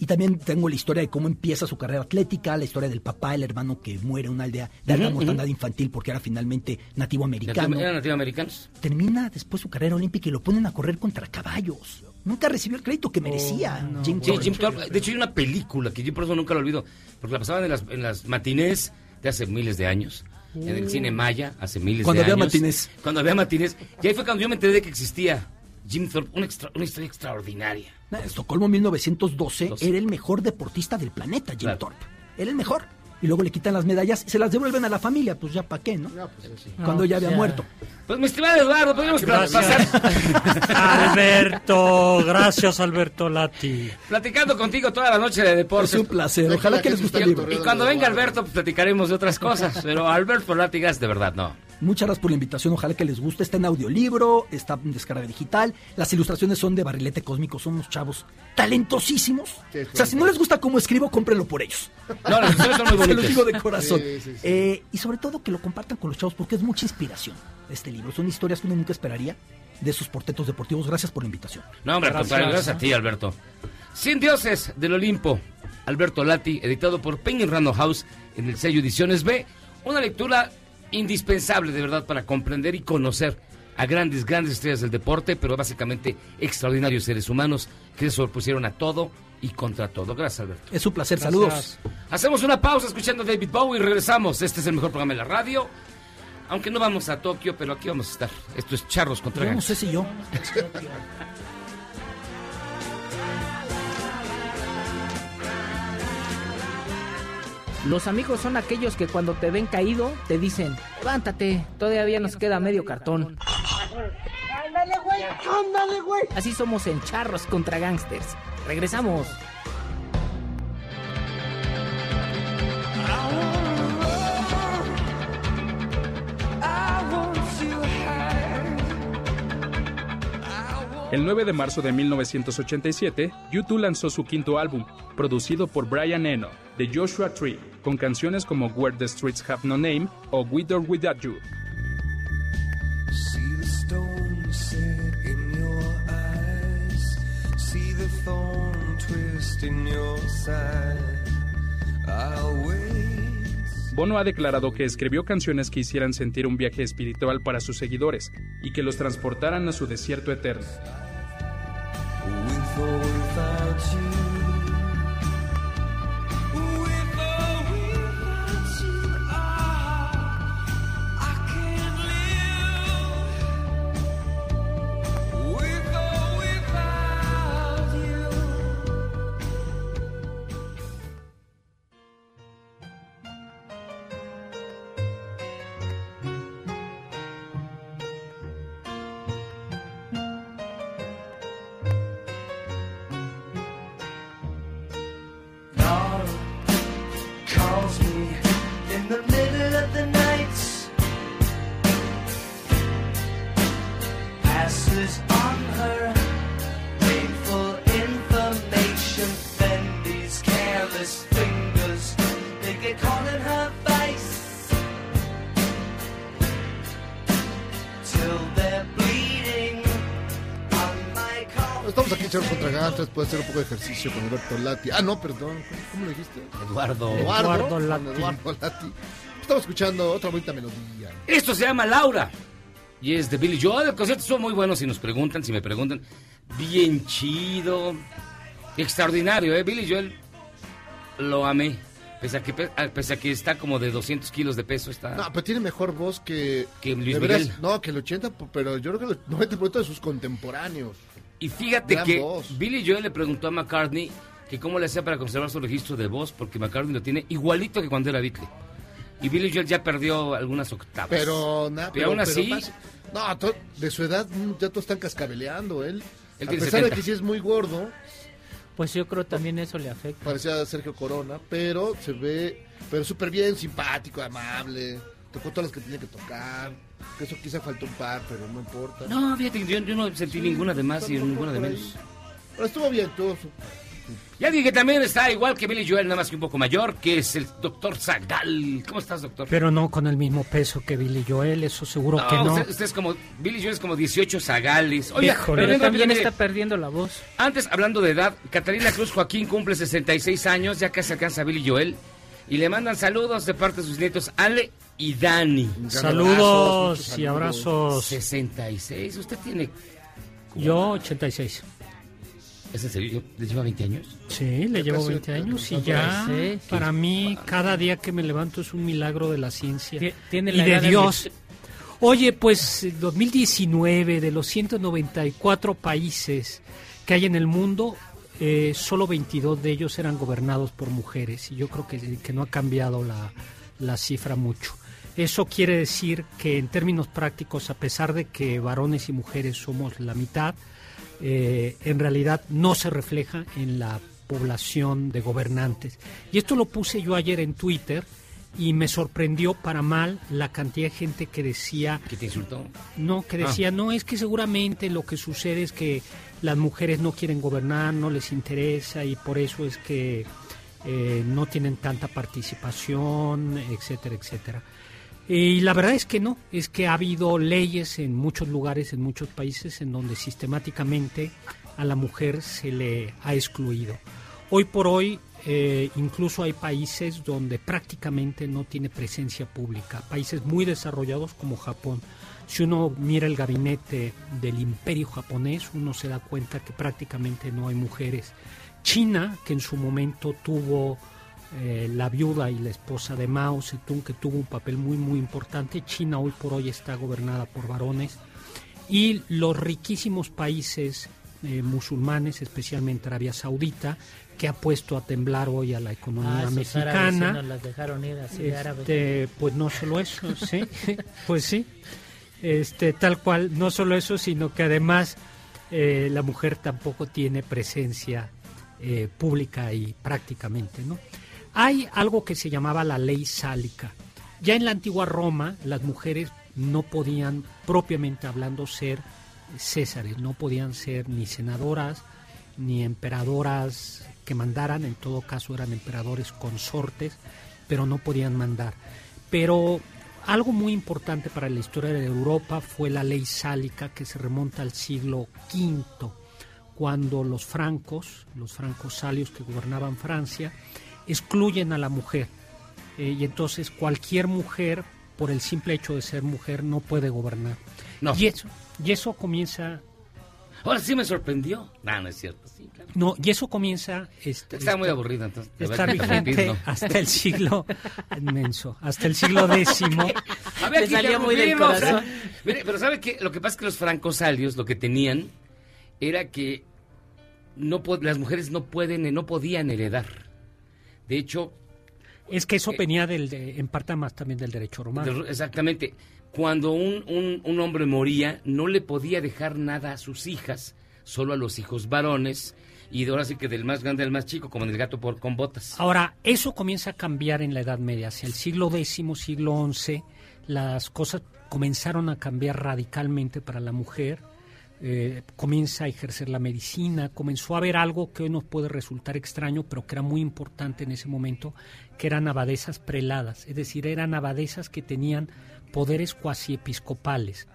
Y también tengo la historia de cómo empieza su carrera atlética, la historia del papá, el hermano que muere en una aldea de alta Ujú, mortandad infantil porque era finalmente nativo americano. Nativo- ¿Eran nativoamericanos? Termina después su carrera olímpica y lo ponen a correr contra caballos. Nunca recibió el crédito que merecía Jim Sí. Jim Thorpe. De hecho, hay una película que yo por eso nunca lo olvido. Porque la pasaban en las, en las matinés de hace miles de años. En el Uh. cine Maya, hace miles Cuando de había años. matinés. Cuando había matinés. Y ahí fue cuando yo me enteré de que existía Jim Thorpe. Una, extra- una historia extraordinaria. En Estocolmo 1912 era el mejor deportista del planeta, Jim Thorpe. Era el mejor. Y luego le quitan las medallas y se las devuelven a la familia. Pues ya para qué, ¿no? Cuando No, ya había ya. muerto. Pues mi estimado Eduardo, podríamos Gracias. pasar Alberto, gracias Alberto Lati. platicando contigo toda la noche de deportes. Es un placer. Ojalá que les guste el libro. Y cuando venga Alberto, pues platicaremos de otras cosas. Pero Alberto Látigas, de verdad, no. Muchas gracias por la invitación, ojalá que les guste. Está en audiolibro, está en descarga digital. Las ilustraciones son de Barrilete Cósmico, son unos chavos talentosísimos. O sea, si no les gusta cómo escribo, cómprenlo por ellos. No, las ilustraciones son muy Se bonitas. lo digo de corazón. Sí, sí, sí. Eh, y sobre todo que lo compartan con los chavos porque es mucha inspiración este libro. Son historias que uno nunca esperaría de sus portetos deportivos. Gracias por la invitación. No, hombre, contrario, gracias a ti, Alberto. Cien dioses del Olimpo. Alberto Lati, editado por Penguin Random House en el sello Ediciones B. Una lectura indispensable, de verdad, para comprender y conocer a grandes, grandes estrellas del deporte, pero básicamente extraordinarios seres humanos que se sobrepusieron a todo y contra todo. Gracias, Alberto. Es un placer, Gracias. saludos. Hacemos una pausa escuchando a David Bowie y regresamos. Este es el mejor programa de la radio. Aunque no vamos a Tokio, pero aquí vamos a estar. Esto es Charros contra Yo no sé si yo. Los amigos son aquellos que cuando te ven caído te dicen, levántate, todavía nos queda medio cartón. Ándale, güey, ándale, güey. Así somos en Charros contra Gangsters. Regresamos. El 9 de marzo de 1987, U2 lanzó su quinto álbum, producido por Brian Eno, de Joshua Tree, con canciones como Where the Streets Have No Name o With or Without You. Bono ha declarado que escribió canciones que hicieran sentir un viaje espiritual para sus seguidores y que los transportaran a su desierto eterno. Contra Gantes. Puede hacer un poco de ejercicio con Alberto Lati. Ah, no, perdón. ¿Cómo, cómo lo dijiste? Eduardo. Eduardo, Lati. Eduardo Lati. Estamos escuchando otra bonita melodía. Esto se llama Laura. Y es de Billy Joel. El concierto estuvo muy bueno si nos preguntan, si me preguntan. Bien chido. Extraordinario, ¿eh? Billy Joel lo amé. Pese a que, pe- a- pese a que está como de 200 kilos de peso, está... No, pero tiene mejor voz que. Que Luis veras, Miguel. No, que el 80, pero yo creo que el 90% de sus contemporáneos. Y fíjate Gran que voz. Billy Joel le preguntó a McCartney que cómo le hacía para conservar su registro de voz, porque McCartney lo tiene igualito que cuando era Beatle. Y Billy Joel ya perdió algunas octavas. Pero, nada, Pero aún así- más- no, to- de su edad mm, ya todos están cascabeleando. Él, Él a pesar 70. de que sí es muy gordo, Pues yo creo también eso le afecta. parecía Sergio Corona, pero se ve, pero súper bien, simpático, amable. Tocó todas las que tenía que tocar. Que eso quizá faltó un par, pero no importa. No, fíjate, yo, yo no sentí ninguna de más y ninguna de menos. Pero estuvo bien, todo. Y alguien que también está igual que Billy Joel, nada más que un poco mayor, que es el doctor Zagal. ¿Cómo estás, doctor? Pero no con el mismo peso que Billy Joel, eso seguro que no. Usted, usted es como, Billy Joel es como 18 Zagales. Oye, Híjole. Pero también está perdiendo la voz. Antes, hablando de edad, Catalina Cruz Joaquín cumple 66 años, ya casi alcanza a Billy Joel. Y le mandan saludos de parte de sus nietos Ale y Dani. Saludos y abrazos. 66, usted tiene... Yo 86. ¿Es en serio? ¿Le lleva 20 años? Sí, le llevo casi 20 años y ya para mí cada día que me levanto es un milagro de la ciencia tiene y la de Dios. Oye, pues eh, 2019 de los 194 países que hay en el mundo, eh, solo 22 de ellos eran gobernados por mujeres y yo creo que, que no ha cambiado la, la cifra mucho. Eso quiere decir que en términos prácticos, a pesar de que varones y mujeres somos la mitad, eh, en realidad no se refleja en la población de gobernantes. Y esto lo puse yo ayer en Twitter y me sorprendió para mal la cantidad de gente que decía... ¿Que te insultó? No, que decía, no, es que seguramente lo que sucede es que las mujeres no quieren gobernar, no les interesa y por eso es que eh, no tienen tanta participación, etcétera, etcétera. Y la verdad es que no, es que ha habido leyes en muchos lugares, en muchos países, en donde sistemáticamente a la mujer se le ha excluido. Hoy por hoy, eh, incluso hay países donde prácticamente no tiene presencia pública, países muy desarrollados como Japón. Si uno mira el gabinete del imperio japonés, uno se da cuenta que prácticamente no hay mujeres. China, que en su momento tuvo eh, la viuda y la esposa de Mao Zedong, que tuvo un papel muy, muy importante. China hoy por hoy está gobernada por varones. Y los riquísimos países eh, musulmanes, especialmente Arabia Saudita, que ha puesto a temblar hoy a la economía Ah, mexicana. árabes sí las dejaron ir así de árabe. Este, pues no solo eso, sí, pues sí, este, tal cual, no solo eso, sino que además eh, la mujer tampoco tiene presencia eh, pública y prácticamente, ¿no? Hay algo que se llamaba la ley sálica. Ya en la antigua Roma, las mujeres no podían, propiamente hablando, ser césares, no podían ser ni senadoras, ni emperadoras que mandaran, en todo caso eran emperadores consortes, pero no podían mandar. Pero algo muy importante para la historia de Europa fue la ley sálica que se remonta al siglo V, cuando los francos, los francos salios que gobernaban Francia, excluyen a la mujer. Eh, y entonces cualquier mujer, por el simple hecho de ser mujer, no puede gobernar. No. Y, eso, y eso comienza Ahora sí me sorprendió. No, no es cierto. Sí, claro. No, y eso comienza... Este, Está muy aburrido, entonces. a interrumpir, vigente ¿no? hasta el siglo inmenso, hasta el siglo décimo. Te que salió muy del corazón. mire, pero ¿sabe qué? Lo que pasa es que los francosalios lo que tenían era que no las mujeres no pueden, no podían heredar. De hecho, Es que eso venía del, de- en parte más también del derecho romano. de- exactamente, cuando un, un- un hombre moría, no le podía dejar nada a sus hijas, solo a los hijos varones, y de ahora sí que del más grande al más chico, como en el gato por, con botas. Ahora, eso comienza a cambiar en la Edad Media. Hacia el siglo X, siglo XI, las cosas comenzaron a cambiar radicalmente para la mujer. Eh, comienza a ejercer la medicina, comenzó a haber algo que hoy nos puede resultar extraño, pero que era muy importante en ese momento, que eran abadesas preladas, es decir, eran abadesas que tenían poderes cuasi episcopales.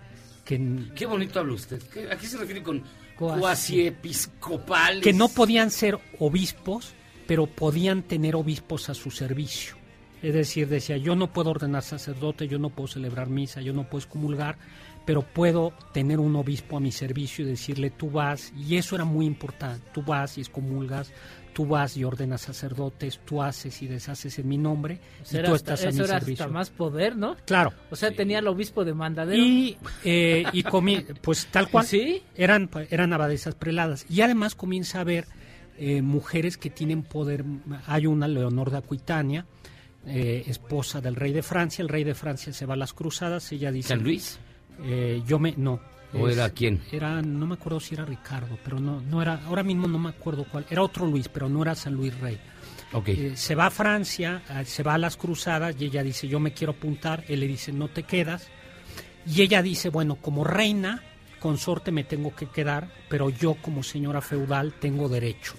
Que, Qué bonito habla usted. ¿Qué- ¿A qué se refiere con cuasi episcopales? que no podían ser obispos, pero podían tener obispos a su servicio. Es decir, decía, yo no puedo ordenar sacerdote, yo no puedo celebrar misa, yo no puedo excomulgar, pero puedo tener un obispo a mi servicio y decirle, tú vas, y eso era muy importante, tú vas y excomulgas, tú vas y ordenas sacerdotes, tú haces y deshaces en mi nombre, O sea, y tú hasta- estás a eso mi era servicio. hasta más poder, ¿no? Claro. O sea, tenía el obispo de mandadero. Y, eh, y comi- pues tal cual, ¿Sí? eran, eran abadesas preladas. Y además comienza a haber eh, mujeres que tienen poder. Hay una, Leonor de Aquitania, eh, esposa del rey de Francia. El rey de Francia se va a las cruzadas. Ella dice. ¿San Luis? Eh, yo me. No. ¿O era quién? Era, no me acuerdo si era Ricardo, pero no, no era. Ahora mismo no me acuerdo cuál. Era otro Luis, pero no era San Luis Rey. Ok. Eh, se va a Francia, eh, se va a las cruzadas y ella dice, yo me quiero apuntar. Él le dice, no te quedas. Y ella dice, bueno, como reina, consorte me tengo que quedar, pero yo como señora feudal tengo derecho.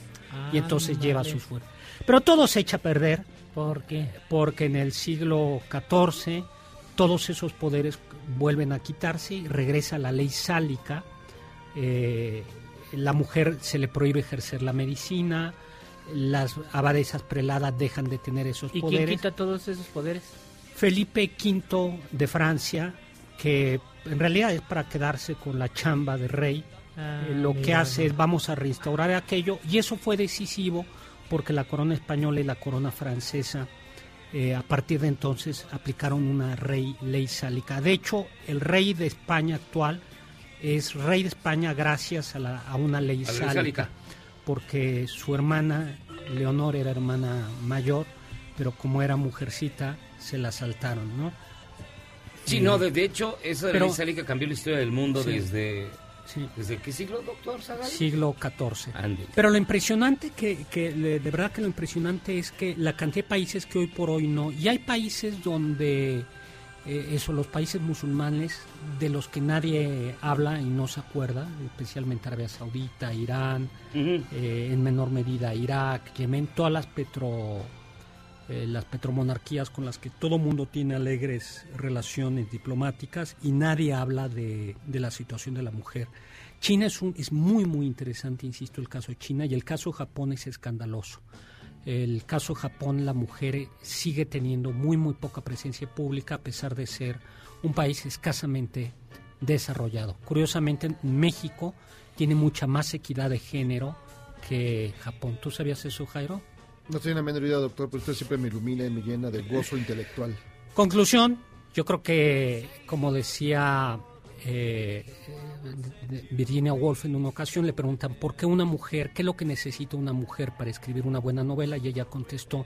y entonces Ándale. lleva sus fuerzas. Pero todo se echa a perder. ¿Por qué? Porque en el siglo XIV todos esos poderes vuelven a quitarse y regresa la ley sálica. Eh, la mujer se le prohíbe ejercer la medicina, las abadesas preladas dejan de tener esos ¿Y quién poderes. quita todos esos poderes? Felipe V de Francia, que en realidad es para quedarse con la chamba de rey, Ah, eh, lo que mira, hace es vamos a restaurar aquello y eso fue decisivo porque la corona española y la corona francesa eh, a partir de entonces aplicaron una rey, ley sálica. De hecho, el rey de España actual es rey de España gracias a, la- a una ley A la ley sálica, porque su hermana Leonor era hermana mayor, pero como era mujercita se la saltaron, ¿no? Sí, Eh, no, de, de hecho, esa pero- ley sálica cambió la historia del mundo Sí. desde... Sí. ¿Desde qué siglo, doctor Zagal? siglo XIV. Pero lo impresionante que, que de verdad que lo impresionante es que la cantidad de países que hoy por hoy no, y hay países donde eh, eso, los países musulmanes de los que nadie habla y no se acuerda, especialmente Arabia Saudita, Irán, eh, en menor medida Irak, Yemen, todas las petro eh, las petromonarquías con las que todo mundo tiene alegres relaciones diplomáticas y nadie habla de, de la situación de la mujer. China es, un, es muy, muy interesante, insisto, el caso de China y el caso de Japón es escandaloso. El caso de Japón, la mujer sigue teniendo muy, muy poca presencia pública a pesar de ser un país escasamente desarrollado. Curiosamente, México tiene mucha más equidad de género que Japón. ¿Tú sabías eso, Jairo? No tengo la menor idea, doctor, pero usted siempre me ilumina y me llena de gozo intelectual. Conclusión, yo creo que, como decía eh, Virginia Woolf en una ocasión, le preguntan, ¿por qué una mujer, qué es lo que necesita una mujer para escribir una buena novela? Y ella contestó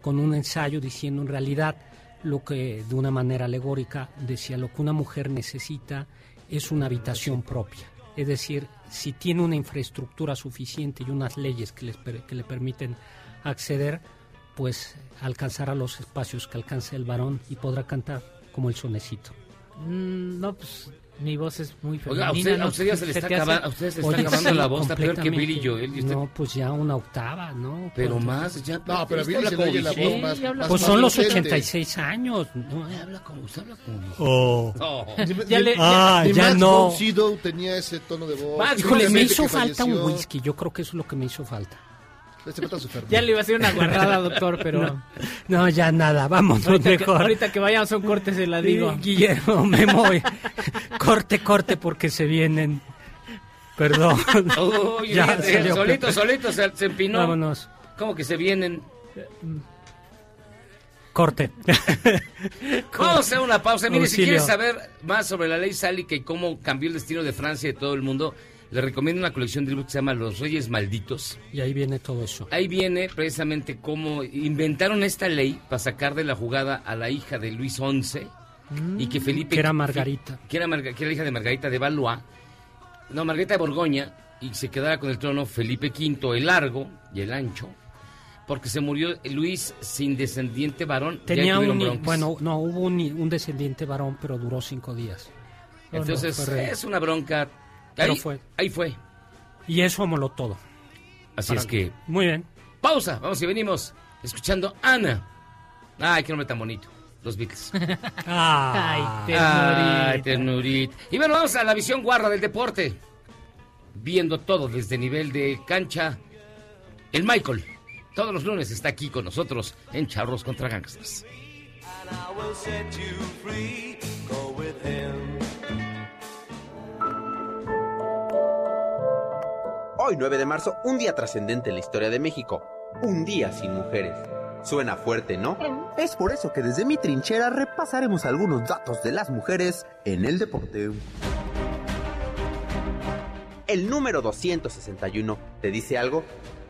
con un ensayo diciendo, en realidad, lo que de una manera alegórica decía, lo que una mujer necesita es una habitación propia. Es decir, si tiene una infraestructura suficiente y unas leyes que, les que le permiten acceder, pues alcanzará los espacios que alcanza el varón y podrá cantar como el sonecito. Mm, no, pues mi voz es muy Oiga, a femenina. usted, a ¿no? usted ya se le ¿Se está te hace? acabando, a usted se le está Oye, acabando sí, la voz, está peor que completamente. Billy Joel. y usted- No, pues ya una octava, ¿no? Pero Pues, más, ya. No, pero Billy habla se le como oye la voz más- más- Pues más son los potente. 86 años. ¿no? Habla como, usted habla como. Oh. No. Ya le- Ah, Ni ya Max no. Sydow tenía ese tono de voz. Max, Híjole, me hizo falta un whisky. Yo creo que eso es lo que me hizo falta. Este Ya le iba a hacer una guardada, doctor, pero... No, no, ya nada. Vámonos Ahorita que, mejor. ahorita que vayamos a un corte se la digo. Sí, Guillermo, Memo, eh, corte, corte, porque se vienen. Perdón. Uy, Ya, salió solito, solito se, se empinó. Vámonos. ¿Cómo que se vienen? Corte. Vamos a hacer una pausa. Mire, si quieres saber más sobre la ley Sálica y cómo cambió el destino de Francia y de todo el mundo, le recomiendo una colección de libros que se llama Los Reyes Malditos. Y ahí viene todo eso. Ahí viene precisamente cómo inventaron esta ley para sacar de la jugada a la hija de Luis XI y que Felipe... Que era Margarita. Que era, Marga- que era la hija de Margarita de Valois. No, Margarita de Borgoña. Y se quedara con el trono Felipe V, el largo y el ancho. Porque se murió Luis sin descendiente varón. Tenía un, bueno, no, hubo un, un descendiente varón, pero duró cinco días. No, no, Entonces, es una bronca. Pero Ahí fue. Ahí fue. Y eso amoló todo. Así Para- es que. Muy bien. Pausa. Vamos y venimos escuchando Ana. Ay, qué nombre tan bonito. Los Beatles. Ay, Ay, ternurita. Y bueno, vamos a la visión guarra del deporte. Viendo todo desde nivel de cancha. El Michael. Todos los lunes está aquí con nosotros en Charros contra Gangsters. I will set you free. Go with him. Hoy 9 de marzo, un día trascendente en la historia de México. Un día sin mujeres. Suena fuerte, ¿no? Es por eso que desde mi trinchera repasaremos algunos datos de las mujeres en el deporte. ¿El número 261 te dice algo?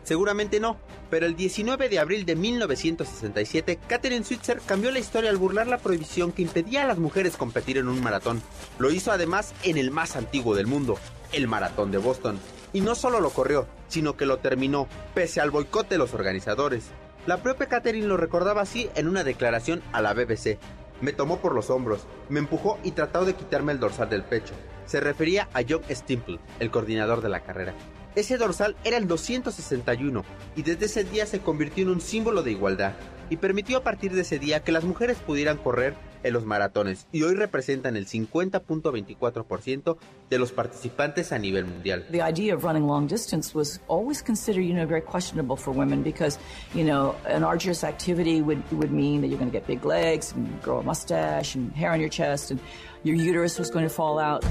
Seguramente no, pero el 19 de abril de 1967, Catherine Switzer cambió la historia al burlar la prohibición que impedía a las mujeres competir en un maratón. Lo hizo además en el más antiguo del mundo, el Maratón de Boston. Y no solo lo corrió, sino que lo terminó, pese al boicot de los organizadores. La propia Catherine lo recordaba así en una declaración a la BBC. Me tomó por los hombros, me empujó y trató de quitarme el dorsal del pecho. Se refería a John Stimple, el coordinador de la carrera. Ese dorsal era el 261 y desde ese día se convirtió en un símbolo de igualdad y permitió a partir de ese día que las mujeres pudieran correr en los maratones y hoy representan el 50.24% de los participantes a nivel mundial. The idea of running long distance was always considered, you know, very questionable for women because, you know, an arduous activity would, would mean that you're going to get big legs and grow a mustache and hair on your chest and your uterus was going to fall out.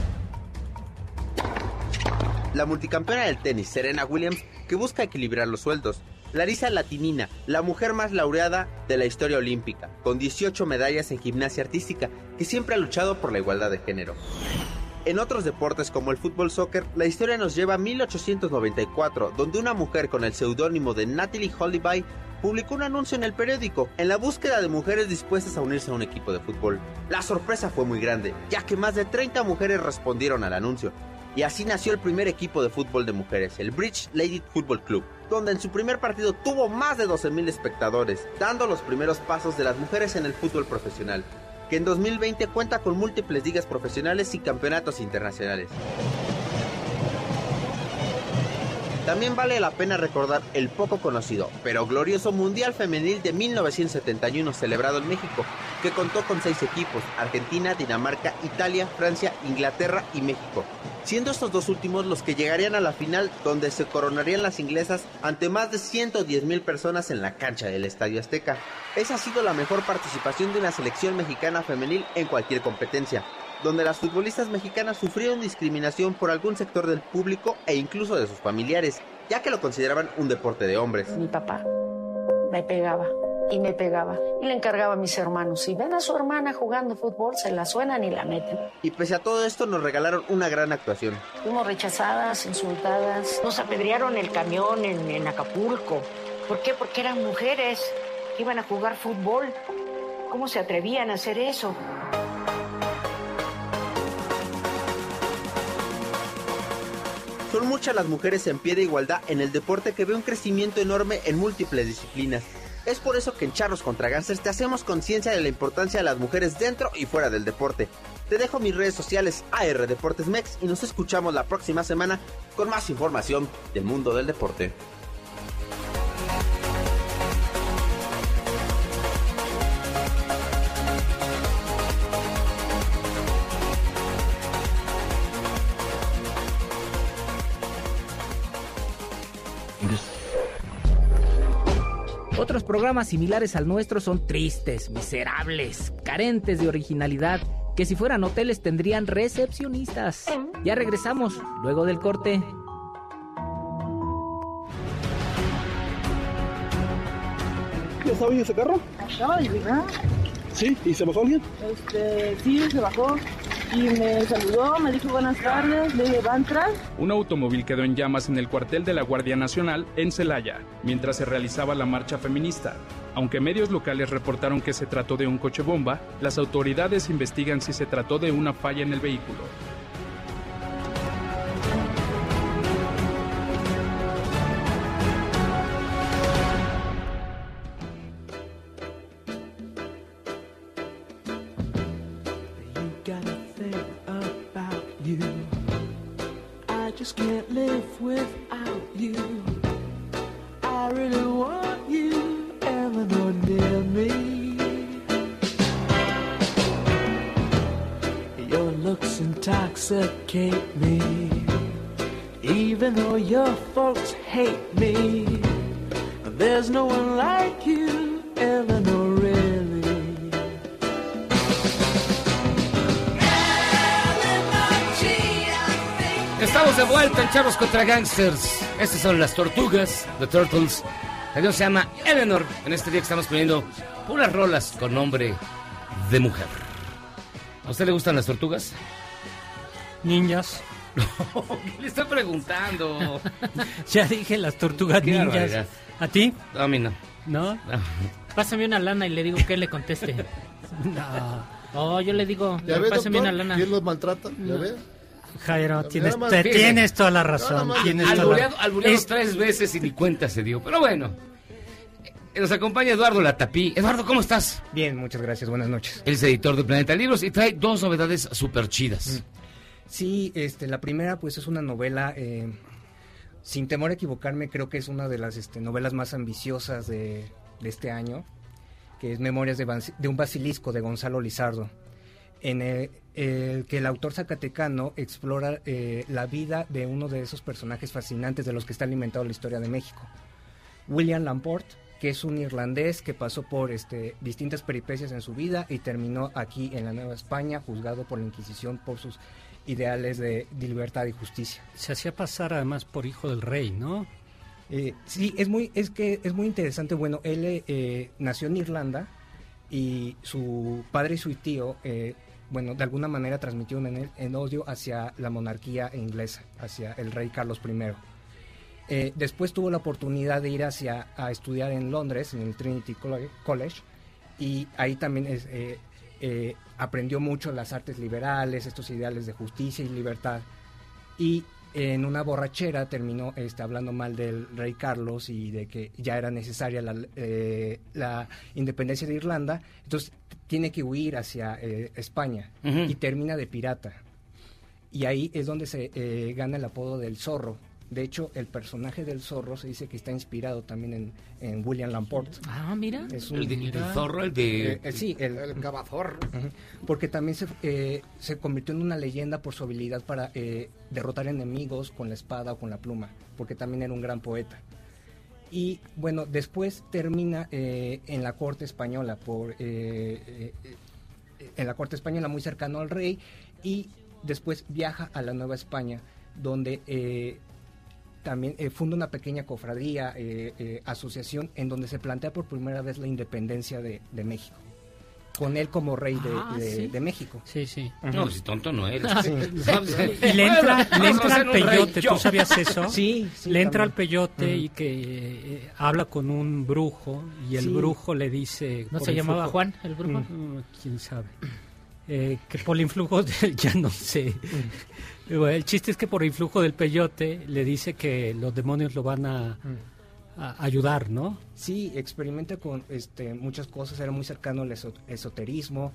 La multicampeona del tenis, Serena Williams, que busca equilibrar los sueldos. Larisa Latinina, la mujer más laureada de la historia olímpica, con 18 medallas en gimnasia artística, que siempre ha luchado por la igualdad de género. En otros deportes como el fútbol soccer, la historia nos lleva a 1894, donde una mujer con el seudónimo de Natalie Hollyby publicó un anuncio en el periódico en la búsqueda de mujeres dispuestas a unirse a un equipo de fútbol. La sorpresa fue muy grande, ya que más de 30 mujeres respondieron al anuncio. Y así nació el primer equipo de fútbol de mujeres, el Bridge Lady Football Club, donde en su primer partido tuvo más de 12.000 espectadores, dando los primeros pasos de las mujeres en el fútbol profesional, que en 2020 cuenta con múltiples ligas profesionales y campeonatos internacionales. También vale la pena recordar el poco conocido, pero glorioso Mundial Femenil de 1971 celebrado en México, que contó con seis equipos, Argentina, Dinamarca, Italia, Francia, Inglaterra y México, siendo estos dos últimos los que llegarían a la final donde se coronarían las inglesas ante más de 110 mil personas en la cancha del Estadio Azteca. Esa ha sido la mejor participación de una selección mexicana femenil en cualquier competencia, donde las futbolistas mexicanas sufrieron discriminación por algún sector del público e incluso de sus familiares, ya que lo consideraban un deporte de hombres. Mi papá me pegaba y me pegaba y le encargaba a mis hermanos. Si ven a su hermana jugando fútbol, se la suenan y la meten. Y pese a todo esto nos regalaron una gran actuación. Fuimos rechazadas, insultadas. Nos apedrearon el camión en, en Acapulco. ¿Por qué? Porque eran mujeres que iban a jugar fútbol. ¿Cómo se atrevían a hacer eso? Son muchas las mujeres en pie de igualdad en el deporte que ve un crecimiento enorme en múltiples disciplinas. Es por eso que en Charros contra Gánsters te hacemos conciencia de la importancia de las mujeres dentro y fuera del deporte. Te dejo mis redes sociales AR Deportes Mex y nos escuchamos la próxima semana con más información del mundo del deporte. Otros programas similares al nuestro son tristes, miserables, carentes de originalidad, que si fueran hoteles tendrían recepcionistas. Ya regresamos, luego del corte. ¿Ya estaba ese carro? Sí, ¿y se bajó alguien? Este, sí, se bajó y me saludó, me dijo buenas tardes. Un automóvil quedó en llamas en el cuartel de la Guardia Nacional en Celaya, mientras se realizaba la marcha feminista. Aunque medios locales reportaron que se trató de un coche bomba, las autoridades investigan si se trató de una falla en el vehículo. Just can't live without you. I really want you, Eleanor, near me. Your looks intoxicate me. Even though your folks hate me, there's no one like you, Eleanor, Estamos de vuelta en Charros contra Gangsters. Estas son las tortugas, The Turtles. La canción se llama Eleanor. En este día que estamos poniendo puras rolas con nombre de mujer. ¿A usted le gustan las tortugas? Ninjas. ¿Qué le está preguntando? ya dije las tortugas Qué ninjas. barbaridad. ¿A ti? No, a mí no. ¿No? Pásame una lana y le digo que le conteste. No. Oh, yo le digo, ¿Ya ves, pásame doctor? una lana. ¿Quién los maltrata? ¿Ya ves? Jairo, tienes, más- te- Fíjese. tienes toda la razón. Más- tienes toda Albureado, la- albureado Es- tres veces y ni cuenta se dio. Pero bueno. Nos acompaña Eduardo Latapí. Eduardo, ¿cómo estás? Bien, muchas gracias, buenas noches. Él es editor de Planeta Libros y trae dos novedades súper chidas. Sí, este, la primera pues es una novela, eh, sin temor a equivocarme, creo que es una de las este, novelas más ambiciosas de, de este año, que es Memorias de un basilisco de Gonzalo Lizardo, en el, el que el autor zacatecano explora eh, la vida de uno de esos personajes fascinantes de los que está alimentado la historia de México. William Lamport, que es un irlandés que pasó por este, distintas peripecias en su vida y terminó aquí en la Nueva España, juzgado por la Inquisición por sus ideales de, de libertad y justicia. Se hacía pasar además por hijo del rey, ¿no? Eh, sí, es muy, es que es muy interesante. Bueno, él eh, nació en Irlanda y su padre y su tío, eh, bueno, de alguna manera transmitieron en él el odio hacia la monarquía inglesa, hacia el rey Carlos I. Eh, después tuvo la oportunidad de ir hacia a estudiar en Londres, en el Trinity Colle- College, y ahí también eh, eh, aprendió mucho las artes liberales, estos ideales de justicia y libertad. Y en una borrachera terminó este, hablando mal del rey Carlos y de que ya era necesaria la, la independencia de Irlanda, entonces tiene que huir hacia eh, España y termina de pirata. Y ahí es donde se eh, gana el apodo del zorro. De hecho, el personaje del zorro se dice que está inspirado también en, en William Lamport. Ah, mira. Es El de- el zorro, el de- Eh, eh, sí, el, El cabazor. Porque también se, eh, se convirtió en una leyenda por su habilidad para eh, derrotar enemigos con la espada o con la pluma, porque también era un gran poeta. Y bueno, después termina eh, en la corte española, por, eh, eh, en la corte española muy cercano al rey, y después viaja a la Nueva España, donde también funda una pequeña cofradía, asociación, en donde se plantea por primera vez la independencia de, de México. Con él como rey de, Ah, de- sí. de México. Sí, sí. No, si tonto no eres. Sí. Y le entra, le entra al peyote, yo. ¿tú sabías eso? Sí, sí, Le entra al peyote y que eh, habla con un brujo y el Sí. brujo le dice... ¿No se llamaba influjo- Juan el brujo? Mm, ¿Quién sabe? Eh, que por el influjo de, ya no sé. Bueno, el chiste es que por influjo del peyote le dice que los demonios lo van a, a ayudar, ¿no? Sí, experimenta con este, muchas cosas, era muy cercano al eso- esoterismo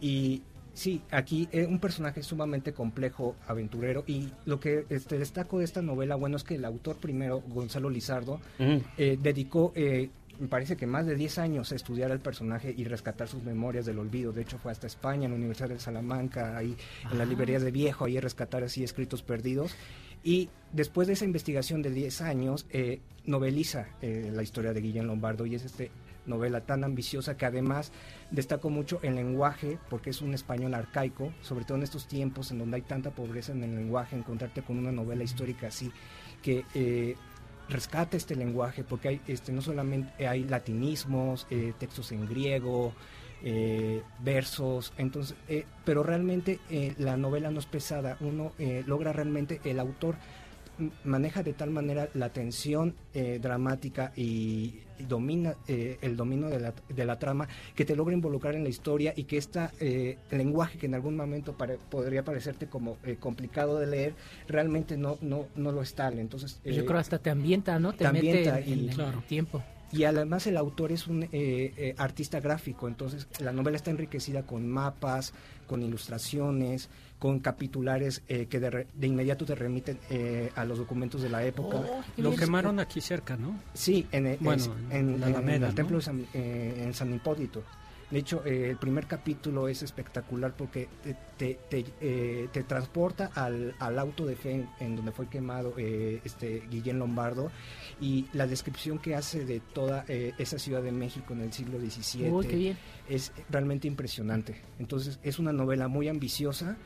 y sí, aquí es un personaje sumamente complejo, aventurero y lo que este, destaco de esta novela, bueno, es que el autor primero, Gonzalo Lizardo, eh, dedicó, eh, me parece que más de 10 años a estudiar al personaje y rescatar sus memorias del olvido. De hecho, fue hasta España, en la Universidad de Salamanca, ahí en las librerías de viejo, ahí a rescatar así escritos perdidos. Y después de esa investigación de 10 años, eh, noveliza eh, la historia de Guillén Lombardo y es este novela tan ambiciosa que además destacó mucho el lenguaje porque es un español arcaico, sobre todo en estos tiempos en donde hay tanta pobreza en el lenguaje, encontrarte con una novela histórica así que eh, rescata este lenguaje porque hay este no solamente hay latinismos, eh, textos en griego, eh, versos, entonces, eh, pero realmente eh, la novela no es pesada, uno eh, logra realmente, el autor maneja de tal manera la tensión eh, dramática y, y domina eh, el dominio de la, de la trama que te logra involucrar en la historia y que este lenguaje que en algún momento pare- podría parecerte como eh, complicado de leer realmente no no no lo es tal entonces Yo creo hasta te ambienta, ¿no? Te, te mete ambienta en, y- en el Claro. tiempo. Y además el autor es un eh, eh, artista gráfico, entonces la novela está enriquecida con mapas, con ilustraciones, con capitulares eh, que de, re- de inmediato te remiten eh, a los documentos de la época. Lo quemaron aquí cerca, ¿no? Sí, en, el- Bueno, es- en en, la en Alameda, el ¿no? templo de San, eh, en San Hipólito. De hecho, eh, el primer capítulo es espectacular porque te, te, te, eh, te transporta al, al auto de fe en, en donde fue quemado eh, este Guillén Lombardo y la descripción que hace de toda esa ciudad de México en el siglo XVII Uy, qué bien. es realmente impresionante. Entonces es una novela muy ambiciosa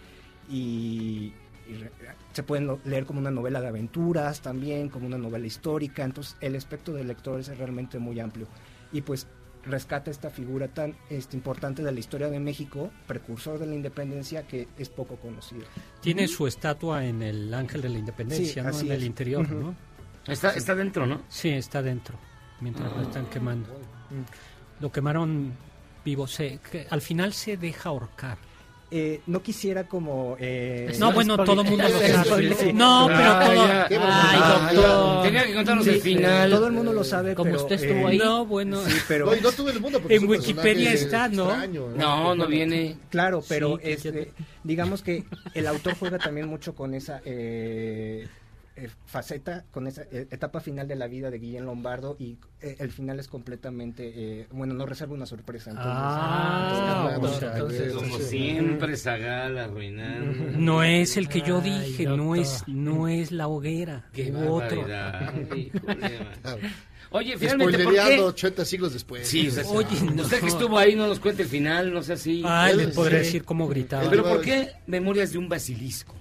y, y se pueden leer como una novela de aventuras también, como una novela histórica. Entonces el espectro del lector es realmente muy amplio. Y pues rescata esta figura tan este, importante de la historia de México, precursor de la independencia, que es poco conocido. Tiene su estatua en el Ángel de la Sí, Independencia, En el es. interior. ¿no? Está, está dentro, ¿no? Sí, está dentro, mientras lo están quemando. Lo quemaron vivo. Se, que al final se deja ahorcar. Eh, no quisiera como... eh, No, bueno, todo el mundo lo sabe. sí. No, pero Ah, todo... ya. Ay, Ah, doctor. ya. Tenía que contarnos Sí, el final. Todo el mundo lo sabe, Como pero, usted estuvo eh, ahí. No, bueno. Sí, pero... No, y no todo el mundo, porque En Wikipedia está, ¿no? extraño, No, no viene. Claro, pero Sí, este, digamos que el autor juega también mucho con esa eh, eh, faceta, con esa eh, etapa final de la vida de Guillén Lombardo y eh, el final es completamente, eh, bueno, no reserva una sorpresa. Entonces, Ah, entonces, bueno, entonces, Como siempre, Zagal arruinando. No es el que yo Ay, dije, no es, no es la hoguera. Qué u otro. Oye, finalmente, ¿por qué? 80 siglos después. Sí, o sea, Oye, no. usted que estuvo ahí no nos cuente el final, no sé si. Ay, le sí. decir cómo gritaba. Pero ¿por qué Memorias de un Basilisco?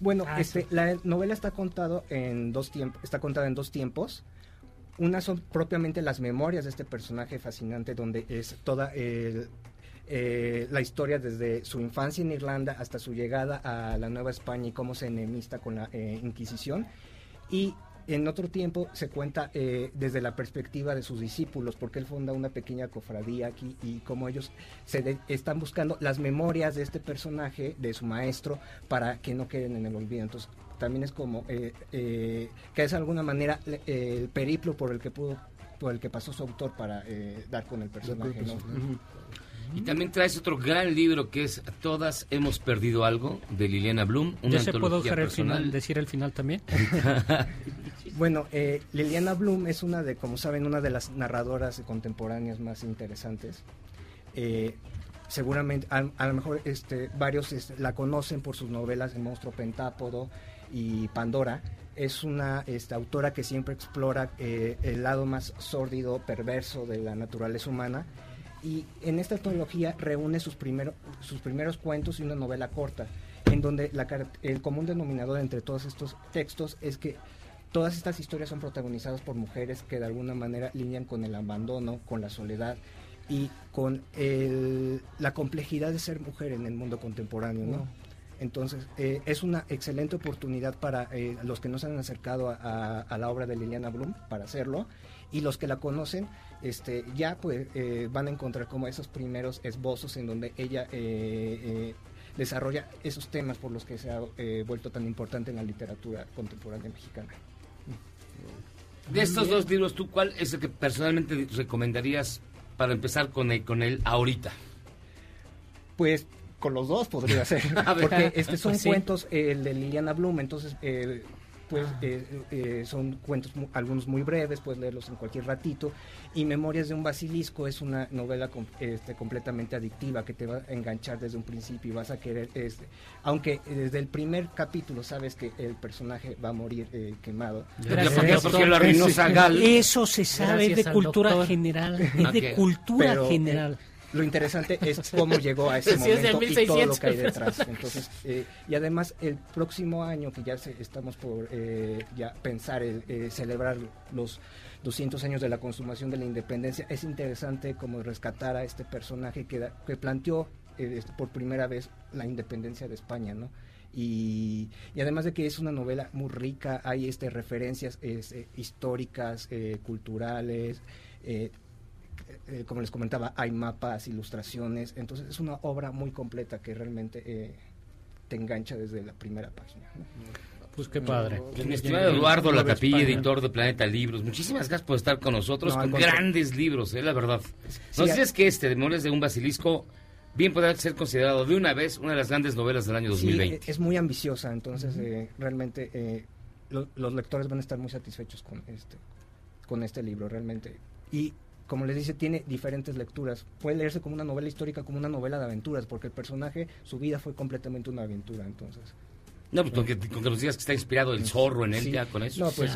Bueno, Ah, este, la novela está contado en dos tiempos, está contada en dos tiempos. Una son propiamente las memorias de este personaje fascinante, donde es toda el- eh, la historia desde su infancia en Irlanda hasta su llegada a la Nueva España y cómo se enemista con la eh, Inquisición. Y en otro tiempo se cuenta eh, desde la perspectiva de sus discípulos, porque él funda una pequeña cofradía aquí y cómo ellos se de- están buscando las memorias de este personaje, de su maestro, para que no queden en el olvido. Entonces también es como eh, eh, que es de alguna manera el periplo por el que pudo por el que pasó su autor para dar con el personaje. Y también traes otro gran libro que es Todas hemos perdido algo, de Liliana Bloom. Una ¿Ya se dejar el final, decir el final también? Bueno, eh, Liliana Bloom es una de, como saben, una de las narradoras contemporáneas más interesantes. Eh, seguramente, a, a lo mejor este, varios este, la conocen por sus novelas El monstruo pentápodo y Pandora. Es una este, autora que siempre explora eh, el lado más sórdido, perverso de la naturaleza humana. Y en esta antología reúne sus, primero- sus primeros cuentos y una novela corta, en donde la el común denominador entre todos estos textos es que todas estas historias son protagonizadas por mujeres que de alguna manera lidian con el abandono, con la soledad y con el- la complejidad de ser mujer en el mundo contemporáneo. Entonces, eh, es una excelente oportunidad para eh, los que no se han acercado a, a- a la obra de Liliana Bloom para hacerlo y los que la conocen este, ya pues, eh, van a encontrar como esos primeros esbozos en donde ella eh, eh, desarrolla esos temas por los que se ha eh, vuelto tan importante en la literatura contemporánea mexicana. De estos dos libros, ¿tú cuál es el que personalmente recomendarías para empezar con él, con él ahorita? Pues con los dos podría ser, porque este son Pues sí. cuentos el de Liliana Bloom, entonces eh, pues eh, eh, son cuentos mu- algunos muy breves, puedes leerlos en cualquier ratito y Memorias de un basilisco es una novela com- este, completamente adictiva que te va a enganchar desde un principio y vas a querer, este, aunque desde el primer capítulo sabes que el personaje va a morir eh, quemado. Gracias. Eso se sabe Gracias de cultura doctor. general, es de cultura Pero, eh, general. Lo interesante es cómo llegó a ese Sí, es de momento y todo lo 1600 que hay detrás. Entonces, eh, y además el próximo año que ya se- estamos por eh, ya pensar el, eh, celebrar los 200 años de la consumación de la independencia, es interesante como rescatar a este personaje que, da- que planteó eh, por primera vez la independencia de España, ¿no? Y, y además de que es una novela muy rica, hay este referencias este, históricas, eh, culturales, eh, eh, como les comentaba, hay mapas, ilustraciones, entonces es una obra muy completa que realmente eh, te engancha desde la primera página. ¿no? Pues qué padre. Pues, mi estimado Eduardo Latapilla, España. editor de Planeta Libros, muchísimas gracias por estar con nosotros, No, con grandes libros, eh, la verdad. Sí, No a- sé si es que este, Memorias de un Basilisco, bien podrá ser considerado de una vez una de las grandes novelas del año Sí, 2020. eh, es muy ambiciosa, entonces eh, realmente eh, lo- los lectores van a estar muy satisfechos con este, con este libro, realmente. Y como les dice, tiene diferentes lecturas. Puede leerse como una novela histórica, como una novela de aventuras, porque el personaje, su vida fue completamente una aventura, entonces. No, pues con que, con que nos digas que está inspirado el zorro en él, Sí. ya con eso. No, pues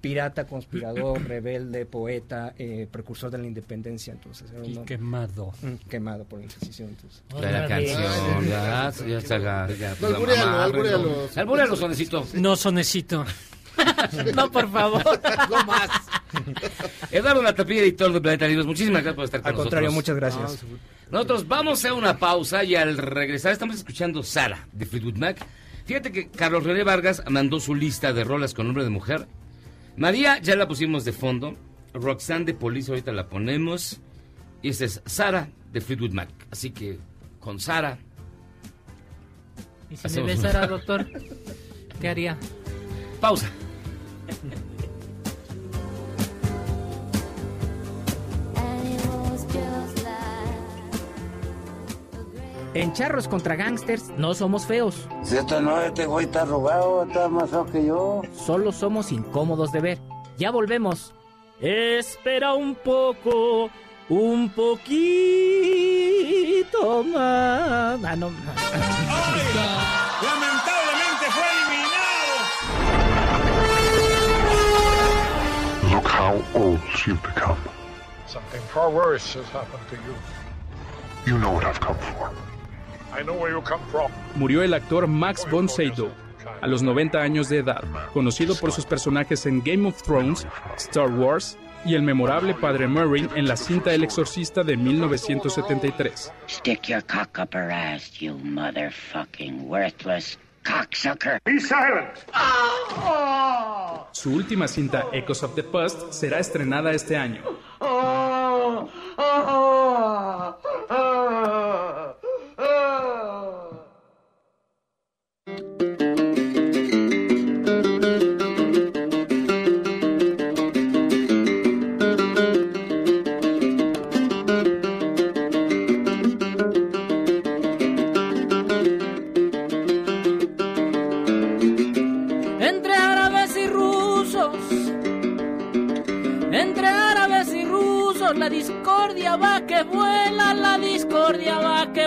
pirata, conspirador, rebelde, poeta, eh, precursor de la independencia, entonces. era Y uno- quemado. Mm, quemado por la Inquisición, entonces. La canción, ya, ya está, ya, ya, pues, alburéalo. Alburéalo, sonecito. No, sonecito. no, por favor. no más. Eduardo Latapilla, editor de Planeta Libros, muchísimas gracias por estar con Al contrario, nosotros. muchas gracias. Nosotros vamos a una pausa y al regresar estamos escuchando Sara de Fleetwood Mac. Fíjate que Carlos René Vargas mandó su lista de rolas con nombre de mujer. María ya la pusimos de fondo. Roxanne de Police ahorita la ponemos. Y esta es Sara de Fleetwood Mac. Así que con Sara. ¿Y si me besara, doctor? ¿Qué haría? Pausa. En Charros contra Gangsters no somos feos. Si esto no, este güey está arrugado, está más feo que yo. Solo somos incómodos de ver. Ya volvemos. Espera un poco, un poquito más. Ah, no. Lamentablemente fue eliminado. Look how old you've become. Something far worse has happened to you. You know what I've come for. Murió el actor Max von Sydow a los 90 años de edad, conocido por sus personajes en Game of Thrones, Star Wars y el memorable Padre Merrin en la cinta El Exorcista de 1973. Stick your cock up her ass, you motherfucking worthless cocksucker. Be silent. Su última cinta, Echoes of the Past, será estrenada este año.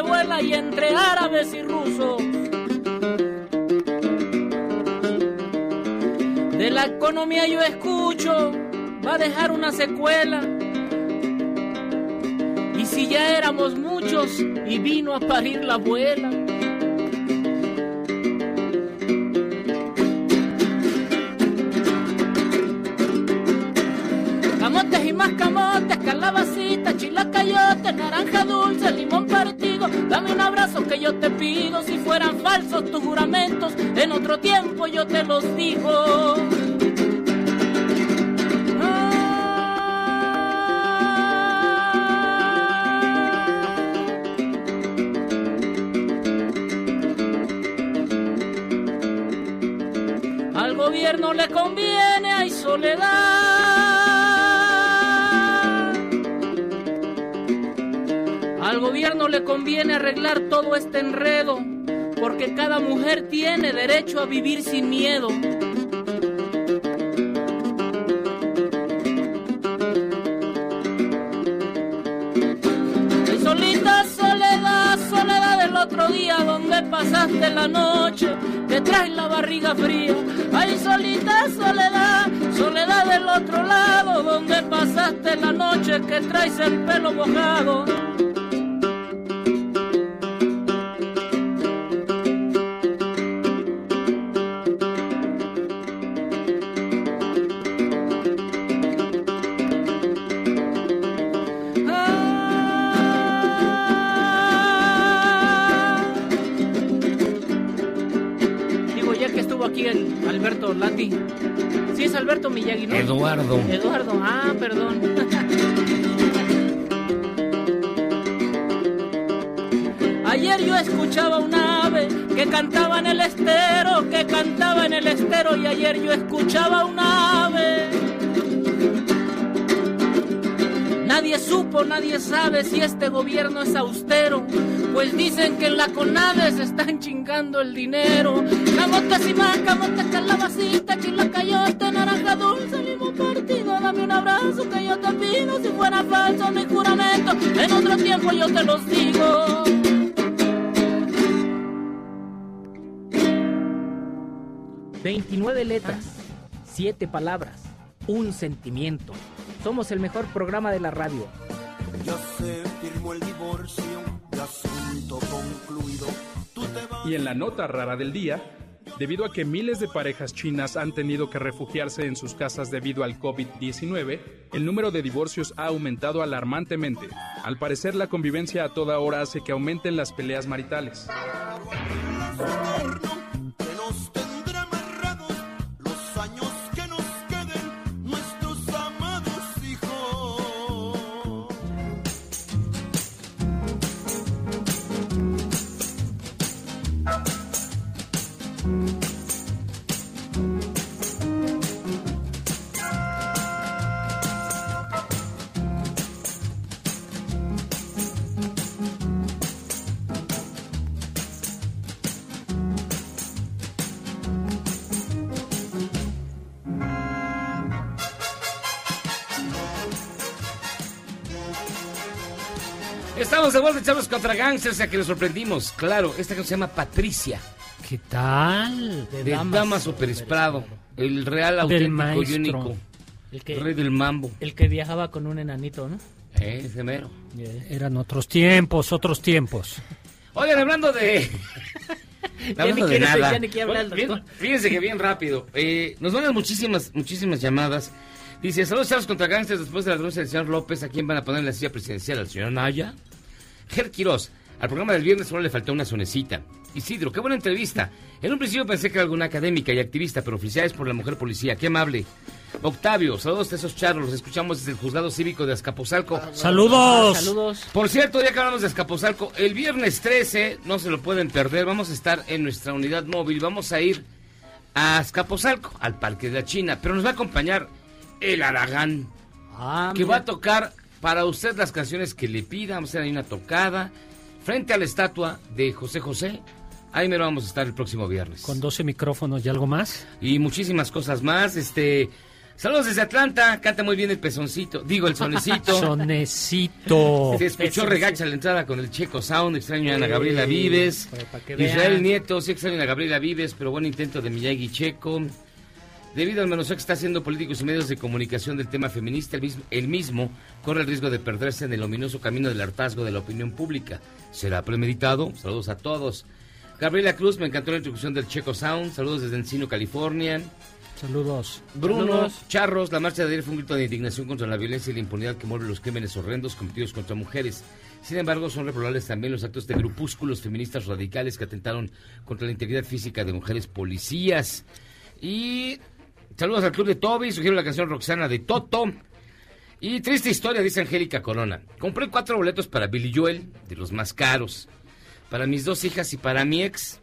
Vuela, y entre árabes y rusos. De la economía yo escucho, va a dejar una secuela. Y si ya éramos muchos y vino a parir la abuela. Camotes y más camotes, calabacita, chilacayote, naranja Si fueran falsos tus juramentos, en otro tiempo yo te los gobierno le conviene arreglar todo este enredo, porque cada mujer tiene derecho a vivir sin miedo. Ay, solita soledad, soledad del otro día donde pasaste la noche, que traes la barriga fría. Ay, solita soledad, soledad del otro lado donde pasaste la noche, que traes el pelo mojado. Eduardo. Eduardo, ah, perdón. Ayer yo escuchaba un ave que cantaba en el estero, que cantaba en el estero, y ayer yo escuchaba un ave. Nadie supo, nadie sabe si este gobierno es austero, pues dicen que en la CONAVE se están chingando el dinero. Camote, simaca, camote, calabacita, chilacayote, que yo te pido, si fuera falso mi juramento, en otro tiempo yo te los digo. Veintinueve letras, siete palabras, un sentimiento. Somos el mejor programa de la radio. Ya se firmó el divorcio, ya asunto concluido. Tú te vas. Y en la nota rara del día, debido a que miles de parejas chinas han tenido que refugiarse en sus casas debido al COVID-19, el número de divorcios ha aumentado alarmantemente. Al parecer, la convivencia a toda hora hace que aumenten las peleas maritales. Estamos de vuelta, chavos, contra gangsters, a que nos sorprendimos. Claro, esta canción se llama Patricia. ¿Qué tal? De, Damaso Pérez Prado, el real auténtico y maestro. único. El que, Rey del mambo. el que viajaba con un enanito, ¿no? Eh, ese mero. Eran otros tiempos, otros tiempos. Oigan, hablando de. Hablando ni de quiere- nada. ya ni quiere hablar, Bien- fíjense que bien rápido. Eh, nos mandan muchísimas, muchísimas llamadas. Dice: Saludos, chavos, contra gangsters. Después de la denuncia del señor López, ¿a quién van a poner en la silla presidencial? ¿Al señor Naya? Ger Quiroz, al programa del viernes solo le faltó una sonecita. Isidro, qué buena entrevista. En un principio pensé que era alguna académica y activista, pero oficiales por la mujer policía. Qué amable. Octavio, saludos a esos charros. Los escuchamos desde el juzgado cívico de Azcapotzalco. ¡Saludos! Saludos. Por cierto, ya que hablamos de Azcapotzalco, el viernes 13, no se lo pueden perder, vamos a estar en nuestra unidad móvil, vamos a ir a Azcapotzalco, al Parque de la China, pero nos va a acompañar el Aragán, Ah, que mira. va a tocar para usted las canciones que le pida, vamos a hacer ahí una tocada, frente a la estatua de José José, ahí me lo vamos a estar el próximo viernes. Con 12 micrófonos y algo más. Y muchísimas cosas más, este... Saludos desde Atlanta, canta muy bien el pezoncito, digo el sonecito. Sonecito. Se escuchó regacha la entrada con el Checo Sound, extraño a Ana Gabriela Vives. Israel. Nieto, sí extraño a Ana Gabriela Vives, pero buen intento de Miyagi Checo. Debido al manoseo que está haciendo políticos y medios de comunicación del tema feminista, el mismo, el mismo corre el riesgo de perderse en el ominoso camino del hartazgo de la opinión pública. ¿Será premeditado? Saludos a todos. Gabriela Cruz, me encantó la introducción del Checo Sound. Saludos desde Encino, California. Saludos. Bruno, Saludos. Charros, la marcha de ayer fue un grito de indignación contra la violencia y la impunidad que mueve los crímenes horrendos cometidos contra mujeres. Sin embargo, son reprobables también los actos de grupúsculos feministas radicales que atentaron contra la integridad física de mujeres policías. Y saludos al club de Toby, sugiero la canción Roxana de Toto. Y triste historia, dice Angélica Corona. Compré cuatro boletos para Billy Joel, de los más caros, para mis dos hijas y para mi ex,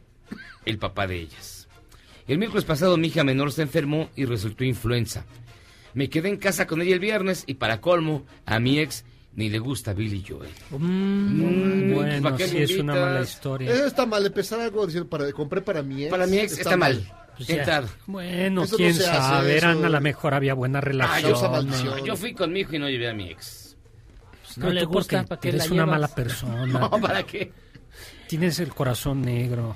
el papá de ellas. El miércoles pasado mi hija menor se enfermó y resultó influenza. Me quedé en casa con ella el viernes y para colmo, a mi ex ni le gusta Billy Joel. Mm, bueno, ¿para qué sí me es una mala historia. Eso está mal, empezar algo diciendo, para, compré para mi ex. Para mi ex está, mal. Pues ya. Entrada. Bueno, Eso no quién hace, sabe, eran a lo mejor había buena Ah, relación. yo, maldición. yo fui con mi hijo y no llevé a mi ex. No Pero le gusta, porque ¿para qué eres la una mala persona. No, ¿para qué? Tienes el corazón negro.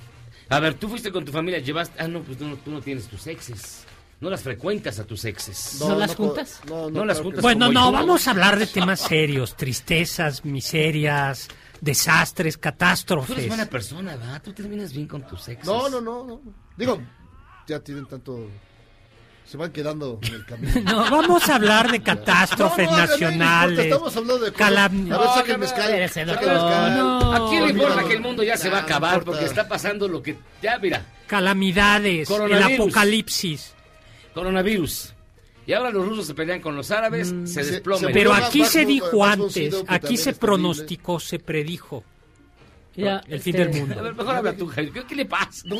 A ver, tú fuiste con tu familia, llevaste... Ah, no, pues tú no, tú no tienes tus exes. No las frecuentas a tus exes. ¿No las juntas? No, No las juntas. Bueno, no, yo. vamos a hablar de temas serios, tristezas, miserias, desastres, Tú eres catástrofes. buena persona, ¿verdad? Tú terminas bien con tus exes. No, no, no, no. Digo, ya tienen tanto... Se van quedando en el camino. No, vamos a hablar de catástrofes No, no, a Nacionales. Estamos hablando de calam- A ver, No, saca el no, mezcal. espérese, saca el doctor. mezcal. No. ¿A quién le importa que el mundo ya se va a No acabar? Porque está pasando lo que... Ya, mira. calamidades, el Coronavirus. apocalipsis. Coronavirus. Y ahora los rusos se pelean con los árabes, Mm, se desploman. se- Pero aquí se dijo antes, aquí se pronosticó, se predijo Ya, el fin este, del A mundo. ver, mejor habla tú, Jairo. ¿Qué, qué le pasa? No.